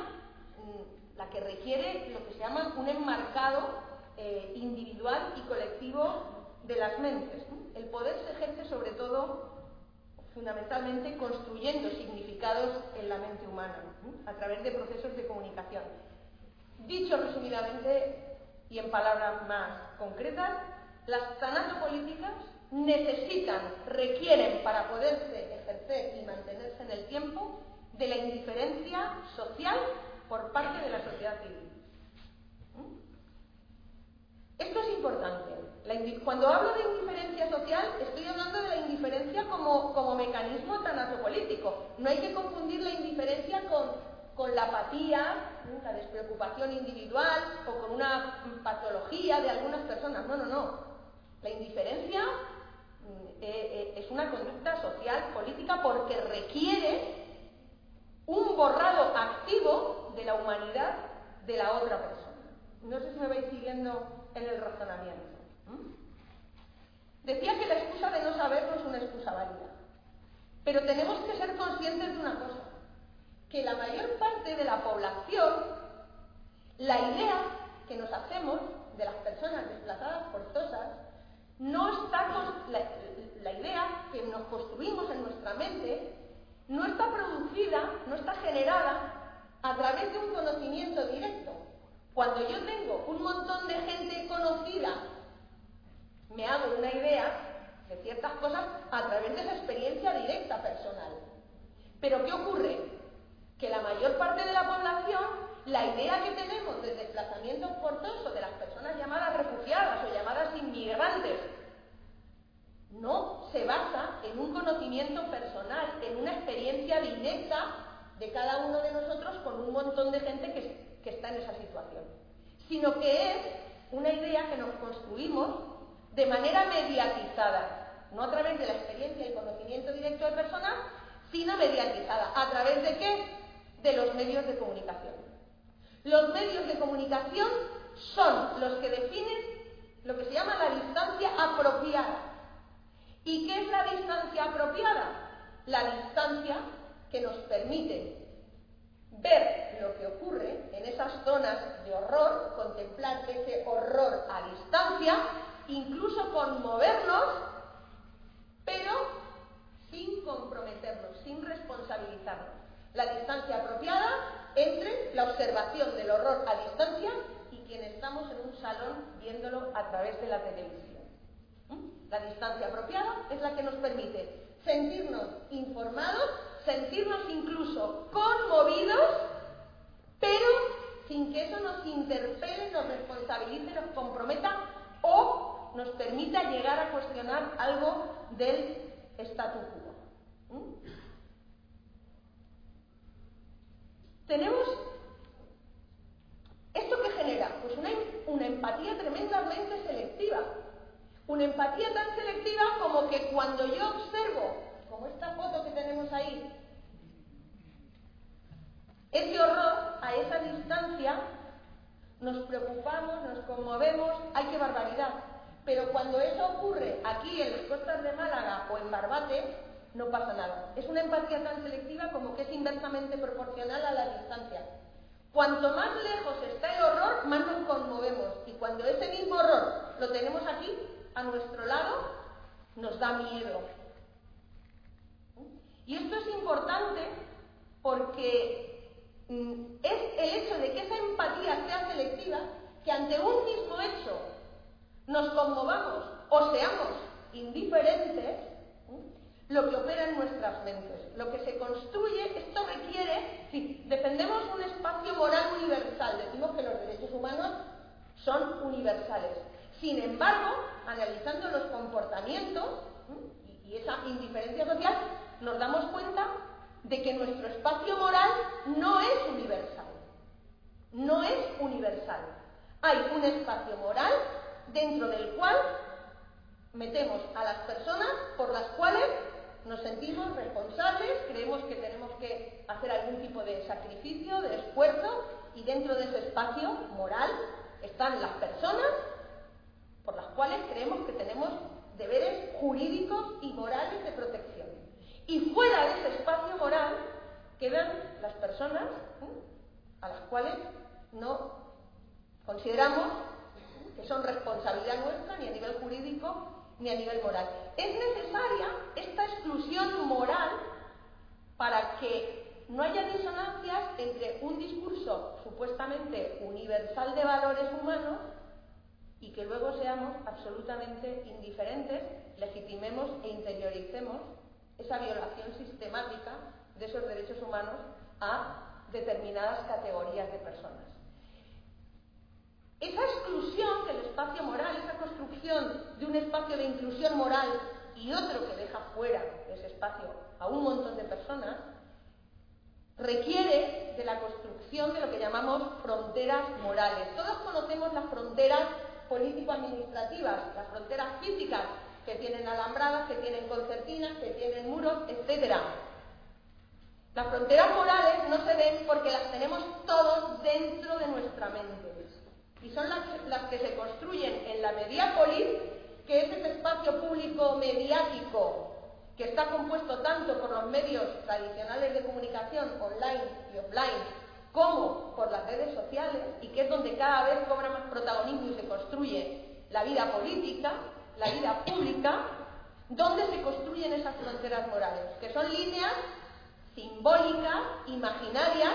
Speaker 6: mm, la que requiere lo que se llama un enmarcado eh, individual y colectivo de las mentes. El poder se ejerce sobre todo, fundamentalmente, construyendo significados en la mente humana, a través de procesos de comunicación. Dicho resumidamente y en palabras más concretas, las tanatopolíticas necesitan, requieren para poderse ejercer y mantenerse en el tiempo de la indiferencia social por parte de la sociedad civil. Esto es importante. cuando hablo de indiferencia social, estoy hablando de la indiferencia como, como mecanismo tanatopolítico. No hay que confundir la indiferencia con, con la apatía, la despreocupación individual o con una patología de algunas personas. No, no, no. La indiferencia mm, eh, eh, es una conducta social, política, porque requiere un borrado activo de la humanidad de la otra persona. No sé si me vais siguiendo en el razonamiento. Decía que la excusa de no saber no es una excusa válida. Pero tenemos que ser conscientes de una cosa, que la mayor parte de la población, la idea que nos hacemos de las personas desplazadas forzosas, no está la, la idea que nos construimos en nuestra mente, no está producida, no está generada a través de un conocimiento directo, cuando yo tengo un montón de gente conocida, me hago una idea de ciertas cosas a través de esa experiencia directa personal. Pero ¿qué ocurre? Que la mayor parte de la población, la idea que tenemos del desplazamiento forzoso de las personas llamadas refugiadas o llamadas inmigrantes, no se basa en un conocimiento personal, en una experiencia directa de cada uno de nosotros con un montón de gente que está en esa situación, sino que es una idea que nos construimos de manera mediatizada, no a través de la experiencia y conocimiento directo de personas, sino mediatizada. ¿A través de qué? De los medios de comunicación. Los medios de comunicación son los que definen lo que se llama la distancia apropiada. ¿Y qué es la distancia apropiada? La distancia que nos permite ver lo que ocurre en esas zonas de horror, contemplar ese horror a distancia, incluso conmovernos, pero sin comprometernos, sin responsabilizarnos. La distancia apropiada entre la observación del horror a distancia y quien estamos en un salón viéndolo a través de la televisión. La distancia apropiada es la que nos permite sentirnos informados, sentirnos incluso conmovidos, pero sin que eso nos interpele, nos responsabilice, nos comprometa o nos permita llegar a cuestionar algo del statu quo. ¿Mm? Tenemos esto que genera, pues una, una empatía tremendamente selectiva. Una empatía tan selectiva como que cuando yo observo, como esta foto que tenemos ahí, ese horror a esa distancia, nos preocupamos, nos conmovemos, ¡ay qué barbaridad! Pero cuando eso ocurre aquí en las costas de Málaga o en Barbate, no pasa nada. Es una empatía tan selectiva como que es inversamente proporcional a la distancia. Cuanto más lejos está el horror, más nos conmovemos. Y cuando ese mismo horror lo tenemos aquí, a nuestro lado, nos da miedo. Y esto es importante porque mm, es el hecho de que esa empatía sea selectiva, que ante un mismo hecho nos conmovamos o seamos indiferentes, lo que opera en nuestras mentes, lo que se construye, esto requiere, si defendemos un espacio moral universal, decimos que los derechos humanos son universales. Sin embargo, analizando los comportamientos y esa indiferencia social, nos damos cuenta de que nuestro espacio moral no es universal. No es universal. Hay un espacio moral dentro del cual metemos a las personas por las cuales nos sentimos responsables, creemos que tenemos que hacer algún tipo de sacrificio, de esfuerzo, y dentro de ese espacio moral están las personas cuales creemos que tenemos deberes jurídicos y morales de protección. Y fuera de ese espacio moral quedan las personas a las cuales no consideramos que son responsabilidad nuestra ni a nivel jurídico ni a nivel moral. Es necesaria esta exclusión moral para que no haya disonancias entre un discurso supuestamente universal de valores humanos y que luego seamos absolutamente indiferentes, legitimemos e interioricemos esa violación sistemática de esos derechos humanos a determinadas categorías de personas. Esa exclusión del espacio moral, esa construcción de un espacio de inclusión moral y otro que deja fuera ese espacio a un montón de personas, requiere de la construcción de lo que llamamos fronteras morales. Todos conocemos las fronteras político-administrativas, las fronteras físicas que tienen alambradas, que tienen concertinas, que tienen muros, etc. Las fronteras morales no se ven porque las tenemos todos dentro de nuestra mente y son las, que se construyen en la mediápolis, que es ese espacio público mediático que está compuesto tanto por los medios tradicionales de comunicación, online y offline, como por las redes sociales, y que es donde cada vez cobra más protagonismo y se construye la vida política, la vida pública, donde se construyen esas fronteras morales, que son líneas simbólicas, imaginarias,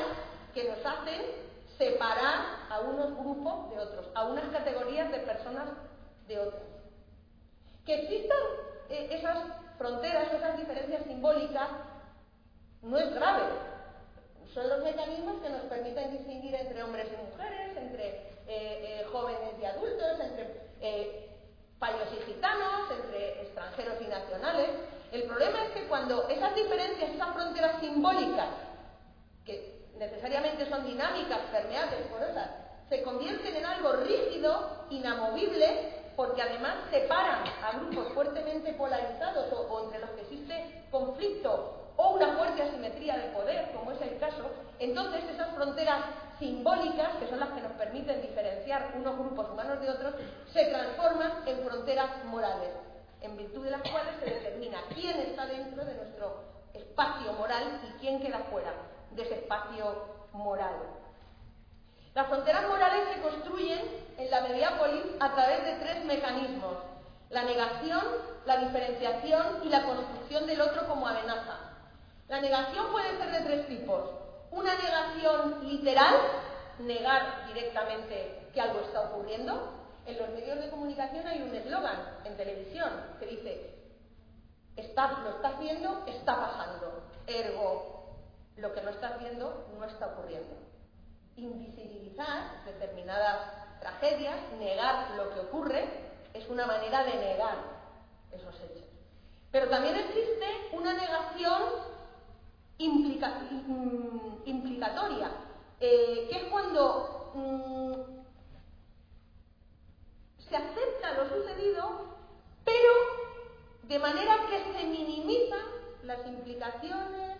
Speaker 6: que nos hacen separar a unos grupos de otros, a unas categorías de personas de otras. Que existan eh, esas fronteras, esas diferencias simbólicas, no es grave. Son los mecanismos que nos permiten distinguir entre hombres y mujeres, entre eh, eh, jóvenes y adultos, entre payos y gitanos, entre extranjeros y nacionales. El problema es que cuando esas diferencias, esas fronteras simbólicas, que necesariamente son dinámicas, permeables, porosas, se convierten en algo rígido, inamovible, porque además separan a grupos fuertemente polarizados o, entre los que existe conflicto o una fuerte asimetría de poder, como es el caso, entonces esas fronteras simbólicas, que son las que nos permiten diferenciar unos grupos humanos de otros, se transforman en fronteras morales. en virtud de las cuales se determina quién está dentro de nuestro espacio moral y quién queda fuera de ese espacio moral. Las fronteras morales se construyen en la mediápolis a través de tres mecanismos. La negación, la diferenciación y la construcción del otro como amenaza. La negación puede ser de tres tipos. Una negación literal, negar directamente que algo está ocurriendo. En los medios de comunicación hay un eslogan en televisión que dice, lo estás viendo, está pasando. Ergo, lo que no estás viendo no está ocurriendo. Invisibilizar determinadas tragedias, negar lo que ocurre, es una manera de negar esos hechos. Pero también existe una negación mm, implicatoria, eh, que es cuando mm, se acepta lo sucedido, pero de manera que se minimizan las implicaciones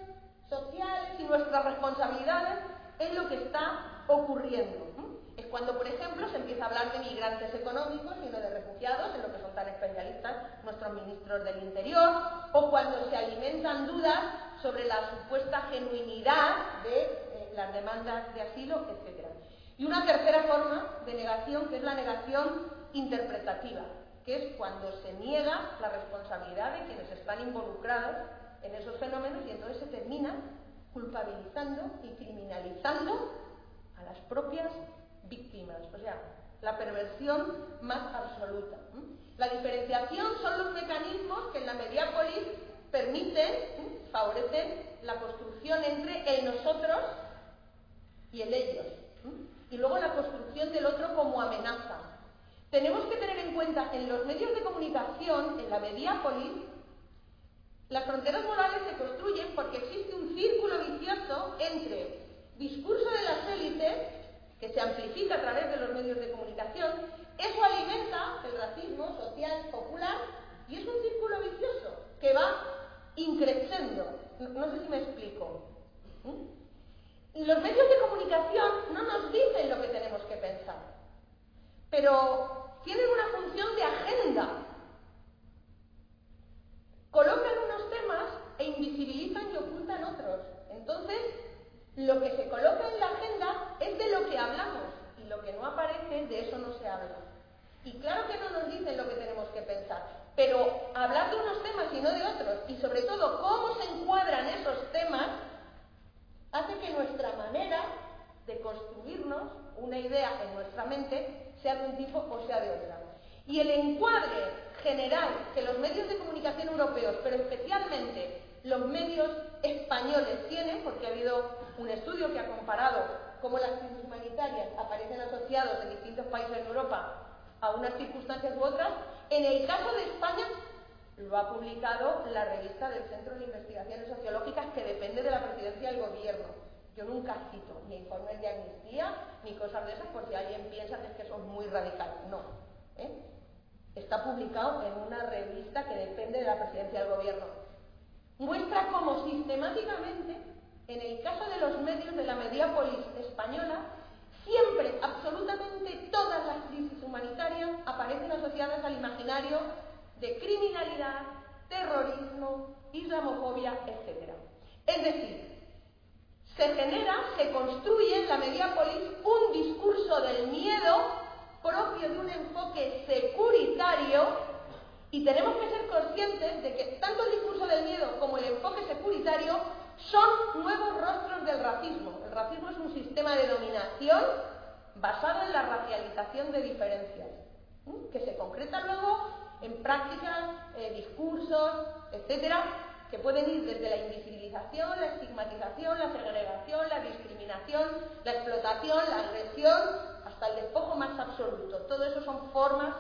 Speaker 6: sociales y nuestras responsabilidades en lo que está ocurriendo. Es cuando, por ejemplo, se empieza a hablar de migrantes económicos y no de refugiados, en lo que son tan especialistas nuestros ministros del Interior, o cuando se alimentan dudas sobre la supuesta genuinidad de eh, las demandas de asilo, etc. Y una tercera forma de negación, que es la negación interpretativa, que es cuando se niega la responsabilidad de quienes están involucrados en esos fenómenos y entonces se termina culpabilizando y criminalizando a las propias víctimas, o sea, la perversión más absoluta. La diferenciación son los mecanismos que en la mediápolis permiten, favorecen la construcción entre el nosotros y el ellos. Y luego la construcción del otro como amenaza. Tenemos que tener en cuenta en los medios de comunicación, en la mediápolis, las fronteras morales se construyen porque existe un círculo vicioso entre discurso de las élites, que se amplifica a través de los medios de comunicación, eso alimenta el racismo social popular y es un círculo vicioso que va increciendo. No, sé si me explico. ¿Mm? Los medios de comunicación no nos dicen lo que tenemos que pensar, pero tienen una función de agenda colocan unos temas e invisibilizan y ocultan otros. Entonces, lo que se coloca en la agenda es de lo que hablamos y lo que no aparece, de eso no se habla. Y claro que no nos dicen lo que tenemos que pensar, pero hablar de unos temas y no de otros, y sobre todo cómo se encuadran esos temas, hace que nuestra manera de construirnos una idea en nuestra mente sea de un tipo o sea de otra. Y el encuadre general que los medios de comunicación europeos, pero especialmente los medios españoles tienen, porque ha habido un estudio que ha comparado cómo las crisis humanitarias aparecen asociados en distintos países de Europa a unas circunstancias u otras, en el caso de España lo ha publicado la revista del Centro de Investigaciones Sociológicas que depende de la presidencia del gobierno. Yo nunca cito ni informes de amnistía ni cosas de esas por si alguien piensa que es que son muy radicales. No. ¿eh? Está publicado en una revista que depende de la presidencia del gobierno. Muestra cómo sistemáticamente, en el caso de los medios de la mediápolis española, siempre, absolutamente todas las crisis humanitarias aparecen asociadas al imaginario de criminalidad, terrorismo, islamofobia, etc. Es decir, se genera, se construye en la mediápolis un discurso del miedo propio de un enfoque securitario y tenemos que ser conscientes de que tanto el discurso del miedo como el enfoque securitario son nuevos rostros del racismo. El racismo es un sistema de dominación basado en la racialización de diferencias, que se concreta luego en prácticas, eh, discursos, etcétera, que pueden ir desde la invisibilización, la estigmatización, la segregación, la discriminación, la explotación, la agresión, hasta el despojo más absoluto. Todo eso son formas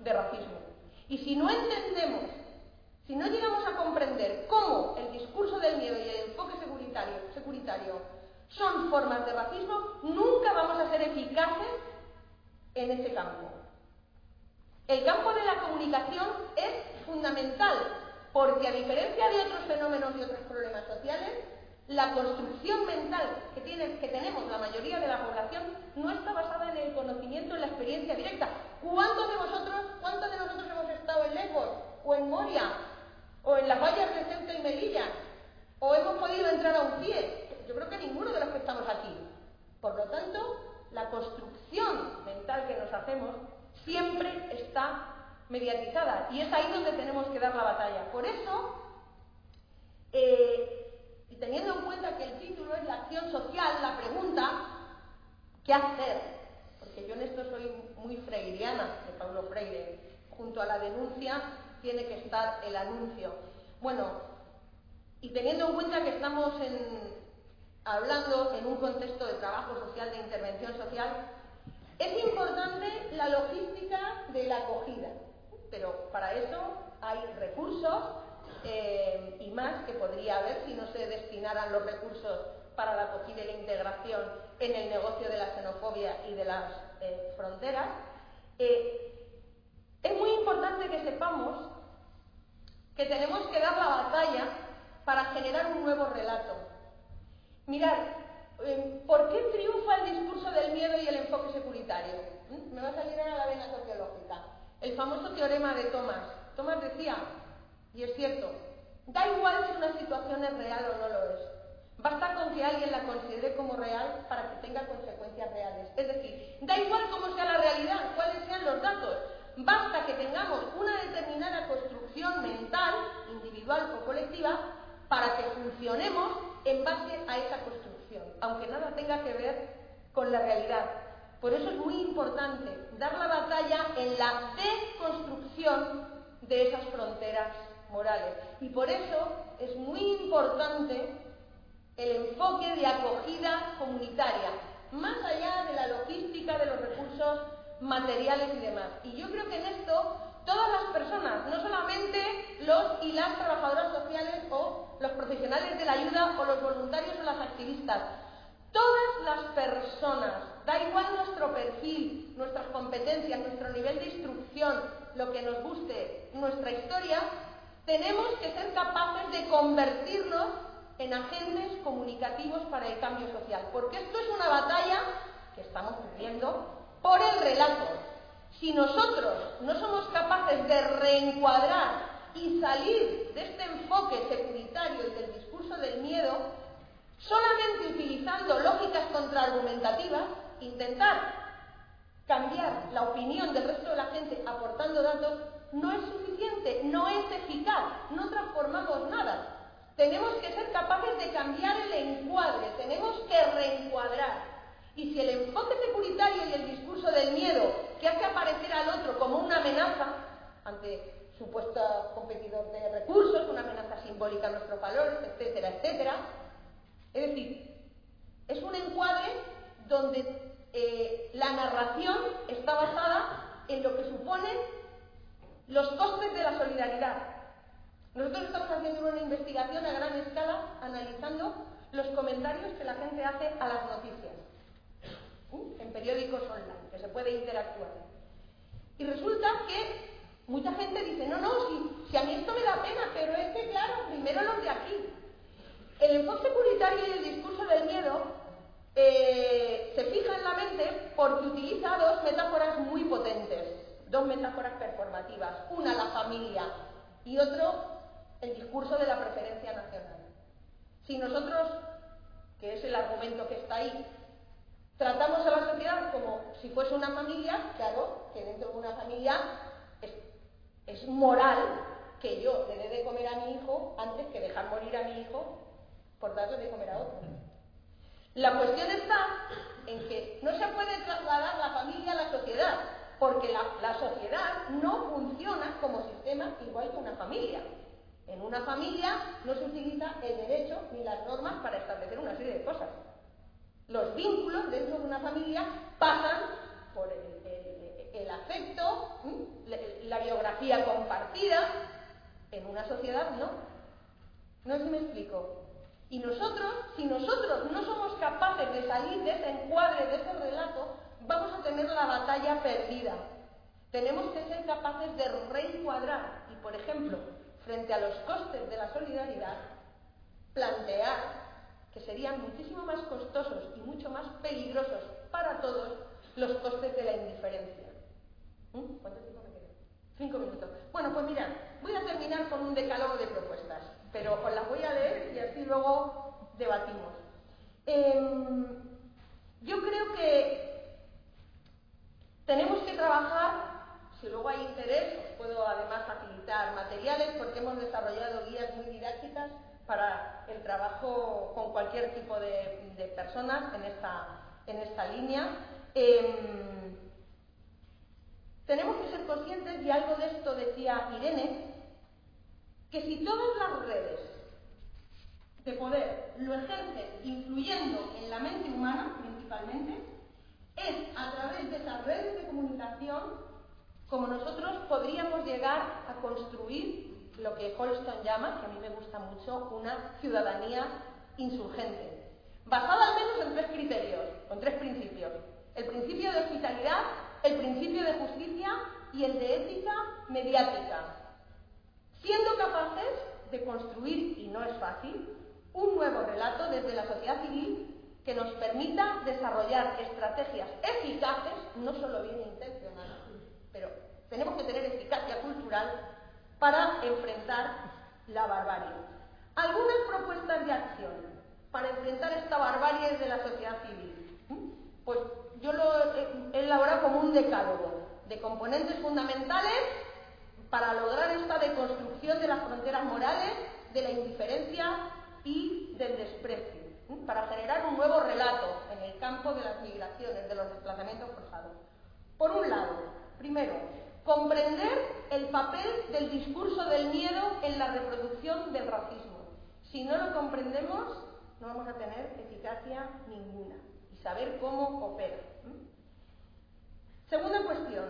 Speaker 6: de racismo. Y si no entendemos, si no llegamos a comprender cómo el discurso del miedo y el enfoque securitario, son formas de racismo, nunca vamos a ser eficaces en ese campo. El campo de la comunicación es fundamental, porque a diferencia de otros fenómenos y otros problemas sociales, la construcción mental que tenemos la mayoría de la población no está basada en el conocimiento, en la experiencia directa. ¿Cuántos de vosotros, cuántos de nosotros hemos estado en Lesbos? o en Moria, o en las vallas de Ceuta y Melilla, o hemos podido entrar a un pie. Yo creo que ninguno de los que estamos aquí. Por lo tanto, la construcción mental que nos hacemos siempre está mediatizada y es ahí donde tenemos que dar la batalla. Por eso, eh, y teniendo en cuenta que el título es la acción social, la pregunta, ¿qué hacer? Porque yo en esto soy muy freiriana, de Pablo Freire. Junto a la denuncia tiene que estar el anuncio. Bueno, y teniendo en cuenta que estamos hablando en un contexto de trabajo social, de intervención social, es importante la logística de la acogida, pero para eso hay recursos eh, y más que podría haber si no se destinaran los recursos para la acogida y la integración en el negocio de la xenofobia y de las eh, fronteras. Eh, es muy importante que sepamos que tenemos que dar la batalla para generar un nuevo relato. Mirad, em, ¿por qué triunfa el discurso del miedo y el enfoque securitario? ¿Mm? Me va a salir ahora la vena sociológica. El famoso teorema de Thomas. Thomas decía, y es cierto, da igual si una situación es real o no lo es. Basta con que alguien la considere como real para que tenga consecuencias reales. Es decir, da igual cómo sea la realidad, cuáles sean los datos. Basta que tengamos una determinada construcción mental, individual o colectiva, para que funcionemos en base a esa construcción, aunque nada tenga que ver con la realidad. Por eso es muy importante dar la batalla en la deconstrucción de esas fronteras morales. Y por eso es muy importante el enfoque de acogida comunitaria, más allá de la logística, de los recursos materiales y demás. Y yo creo que en esto todas las personas, no solamente los y las trabajadoras sociales o los profesionales de la ayuda o los voluntarios o las activistas. Todas las personas, da igual nuestro perfil, nuestras competencias, nuestro nivel de instrucción, lo que nos guste, nuestra historia, tenemos que ser capaces de convertirnos en agentes comunicativos para el cambio social. Porque esto es una batalla que estamos viviendo por el relato. Si nosotros no somos capaces de reencuadrar y salir de este enfoque securitario y del discurso del miedo, solamente utilizando lógicas contraargumentativas, intentar cambiar la opinión del resto de la gente aportando datos, no es suficiente, no es eficaz, no transformamos nada. Tenemos que ser capaces de cambiar el encuadre, tenemos que reencuadrar. Y si el enfoque securitario y el discurso del miedo que hace aparecer al otro como una amenaza ante supuesto competidor de recursos, una amenaza simbólica a nuestros valores, etcétera, etcétera. Es decir, es un encuadre donde eh, la narración está basada en lo que suponen los costes de la solidaridad. Nosotros estamos haciendo una investigación a gran escala analizando los comentarios que la gente hace a las noticias en periódicos online, que se puede interactuar. Y resulta que Mucha gente dice, no, no, si, a mí esto me da pena, pero es que, claro, primero los de aquí. El enfoque securitario y el discurso del miedo eh, se fija en la mente porque utiliza dos metáforas muy potentes, dos metáforas performativas. Una, la familia, y otro, el discurso de la preferencia nacional. Si nosotros, que es el argumento que está ahí, tratamos a la sociedad como si fuese una familia, claro, que dentro de una familia es moral que yo le dé de comer a mi hijo antes que dejar morir a mi hijo por darle de comer a otro. La cuestión está en que no se puede trasladar la familia a la sociedad, porque la, la sociedad no funciona como sistema igual que una familia. En una familia no se utiliza el derecho ni las normas para establecer una serie de cosas. Los vínculos dentro de una familia pasan por el afecto, la biografía compartida, en una sociedad no. No sé si me explico. Y nosotros, si nosotros no somos capaces de salir de ese encuadre, de ese relato, vamos a tener la batalla perdida. Tenemos que ser capaces de reencuadrar y, por ejemplo, frente a los costes de la solidaridad, plantear que serían muchísimo más costosos y mucho más peligrosos para todos los costes de la indiferencia. ¿Mm? ¿Cuánto tiempo me queda? Cinco minutos. Bueno, pues mirad, voy a terminar con un decálogo de propuestas, pero os las voy a leer y así luego debatimos. Em, yo creo que tenemos que trabajar, si luego hay interés, os puedo además facilitar materiales porque hemos desarrollado guías muy didácticas para el trabajo con cualquier tipo de, personas en esta, en esta línea. Em, tenemos que ser conscientes, y algo de esto decía Irene, que si todas las redes de poder lo ejercen influyendo en la mente humana principalmente, es a través de esas redes de comunicación como nosotros podríamos llegar a construir lo que Holston llama, que a mí me gusta mucho, una ciudadanía insurgente, basada al menos en tres criterios, con tres principios. El principio de hospitalidad, el principio de justicia y el de ética mediática, siendo capaces de construir, y no es fácil, un nuevo relato desde la sociedad civil que nos permita desarrollar estrategias eficaces, no solo bien intencionadas, pero tenemos que tener eficacia cultural para enfrentar la barbarie. Algunas propuestas de acción para enfrentar esta barbarie de la sociedad civil. Pues yo lo he elaborado como un decálogo de componentes fundamentales para lograr esta deconstrucción de las fronteras morales, de la indiferencia y del desprecio, para generar un nuevo relato en el campo de las migraciones, de los desplazamientos forzados. Por un lado, primero, comprender el papel del discurso del miedo en la reproducción del racismo. Si no lo comprendemos, no vamos a tener eficacia ninguna y saber cómo opera. Segunda cuestión,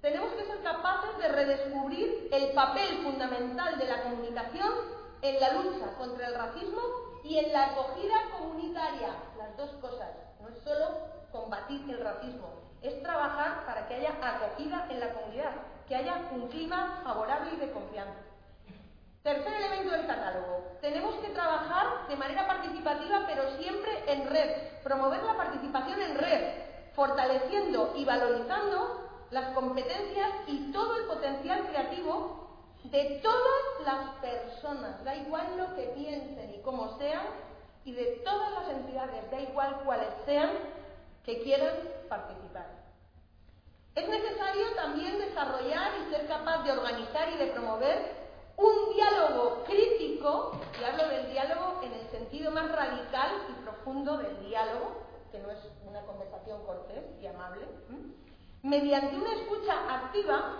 Speaker 6: tenemos que ser capaces de redescubrir el papel fundamental de la comunicación en la lucha contra el racismo y en la acogida comunitaria. Las dos cosas, no es solo combatir el racismo, es trabajar para que haya acogida en la comunidad, que haya un clima favorable y de confianza. Tercer elemento del catálogo. Tenemos que trabajar de manera participativa, pero siempre en red. Promover la participación en red, fortaleciendo y valorizando las competencias y todo el potencial creativo de todas las personas, da igual lo que piensen y cómo sean, y de todas las entidades, da igual cuáles sean, que quieran participar. Es necesario también desarrollar y ser capaz de organizar y de promover un diálogo crítico, y hablo del diálogo en el sentido más radical y profundo del diálogo, que no es una conversación cortés y amable, mediante una escucha activa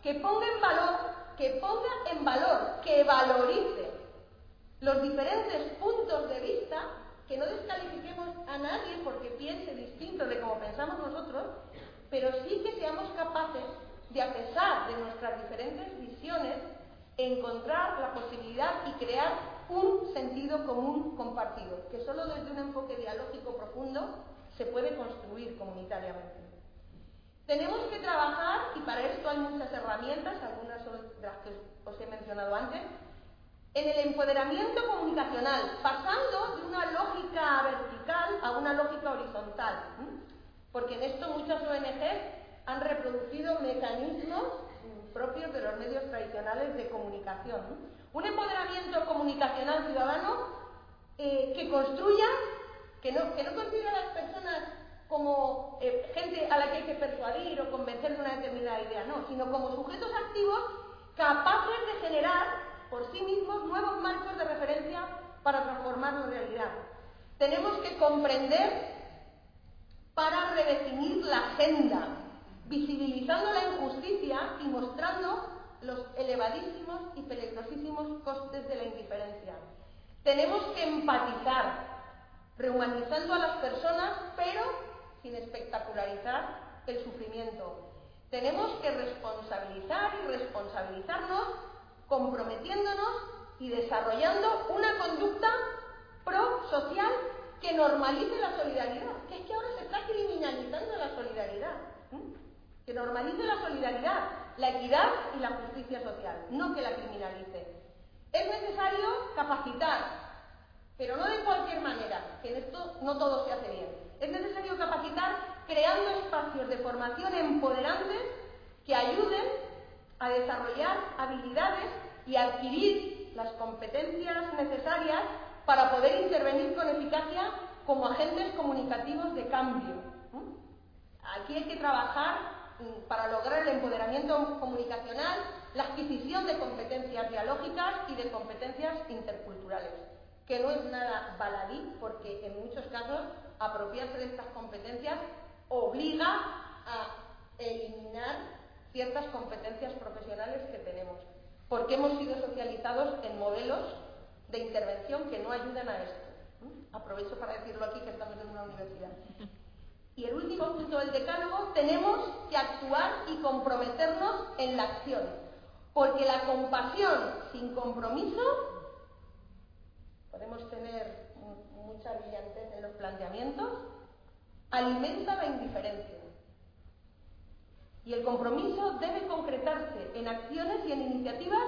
Speaker 6: que ponga en valor, que ponga en valor, que valorice los diferentes puntos de vista que no descalifiquemos a nadie porque piense distinto de como pensamos nosotros, pero sí que seamos capaces de, a pesar de nuestras diferentes visiones, encontrar la posibilidad y crear un sentido común compartido, que solo desde un enfoque dialógico profundo se puede construir comunitariamente. Tenemos que trabajar, y para esto hay muchas herramientas, algunas son de las que os he mencionado antes, en el empoderamiento comunicacional, pasando de una lógica vertical a una lógica horizontal. Porque en esto muchas ONGs han reproducido mecanismos propios de los medios tradicionales de comunicación. Un empoderamiento comunicacional ciudadano eh, que construya, que no, que no considere a las personas como eh, gente a la que hay que persuadir o convencer de una determinada idea, no, sino como sujetos activos capaces de generar por sí mismos nuevos marcos de referencia para transformar la realidad. Tenemos que comprender para redefinir la agenda, visibilizando la injusticia y mostrando los elevadísimos y peligrosísimos costes de la indiferencia. Tenemos que empatizar, rehumanizando a las personas, pero sin espectacularizar el sufrimiento. Tenemos que responsabilizar y responsabilizarnos comprometiéndonos y desarrollando una conducta pro-social que normalice la solidaridad. Que es que ahora se está criminalizando la solidaridad. Que normalice la solidaridad, la equidad y la justicia social, no que la criminalice. Es necesario capacitar, pero no de cualquier manera, que no todo se hace bien. Es necesario capacitar creando espacios de formación empoderantes que ayuden a desarrollar habilidades y adquirir las competencias necesarias para poder intervenir con eficacia como agentes comunicativos de cambio. Aquí hay que trabajar mm, para lograr el empoderamiento comunicacional, la adquisición de competencias dialógicas y de competencias interculturales, que no es nada baladí, porque en muchos casos apropiarse de estas competencias obliga a eliminar ciertas competencias profesionales que tenemos, porque hemos sido socializados en modelos de intervención que no ayudan a esto. Aprovecho para decirlo aquí que estamos en una universidad. Y el último punto del decálogo, tenemos que actuar y comprometernos en la acción, porque la compasión sin compromiso, podemos tener mucha brillantez en los planteamientos, alimenta la indiferencia. Y el compromiso debe concretarse en acciones y en iniciativas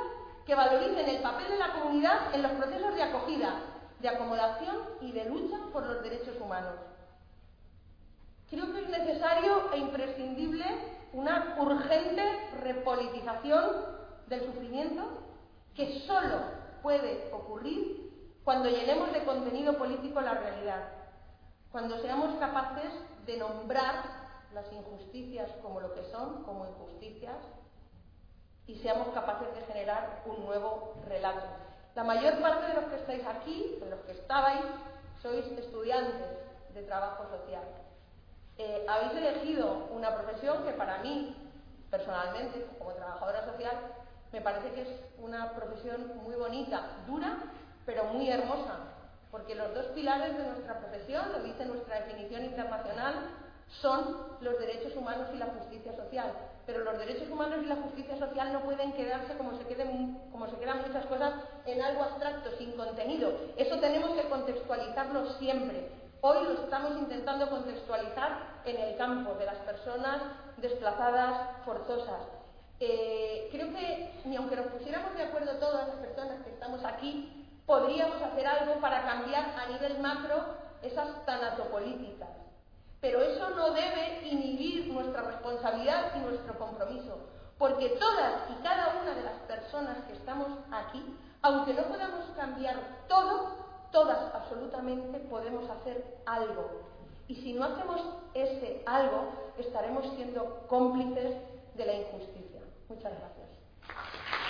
Speaker 6: que valoricen el papel de la comunidad en los procesos de acogida, de acomodación y de lucha por los derechos humanos. Creo que es necesario e imprescindible una urgente repolitización del sufrimiento que solo puede ocurrir cuando llenemos de contenido político la realidad, cuando seamos capaces de nombrar las injusticias como lo que son, como injusticias, y seamos capaces de generar un nuevo relato. La mayor parte de los que estáis aquí, de los que estabais, sois estudiantes de trabajo social. Eh, habéis elegido una profesión que para mí, personalmente, como trabajadora social, me parece que es una profesión muy bonita, dura, pero muy hermosa, porque los dos pilares de nuestra profesión, lo dice nuestra definición internacional, son los derechos humanos y la justicia social. Pero los derechos humanos y la justicia social no pueden quedarse como se, quedan muchas cosas en algo abstracto, sin contenido. Eso tenemos que contextualizarlo siempre. Hoy lo estamos intentando contextualizar en el campo de las personas desplazadas forzosas. Eh, creo que ni aunque nos pusiéramos de acuerdo todas las personas que estamos aquí, podríamos hacer algo para cambiar a nivel macro esas tanatopolíticas. Pero eso no debe inhibir nuestra responsabilidad y nuestro compromiso, porque todas y cada una de las personas que estamos aquí, aunque no podamos cambiar todo, todas absolutamente podemos hacer algo. Y si no hacemos ese algo, estaremos siendo cómplices de la injusticia. Muchas gracias.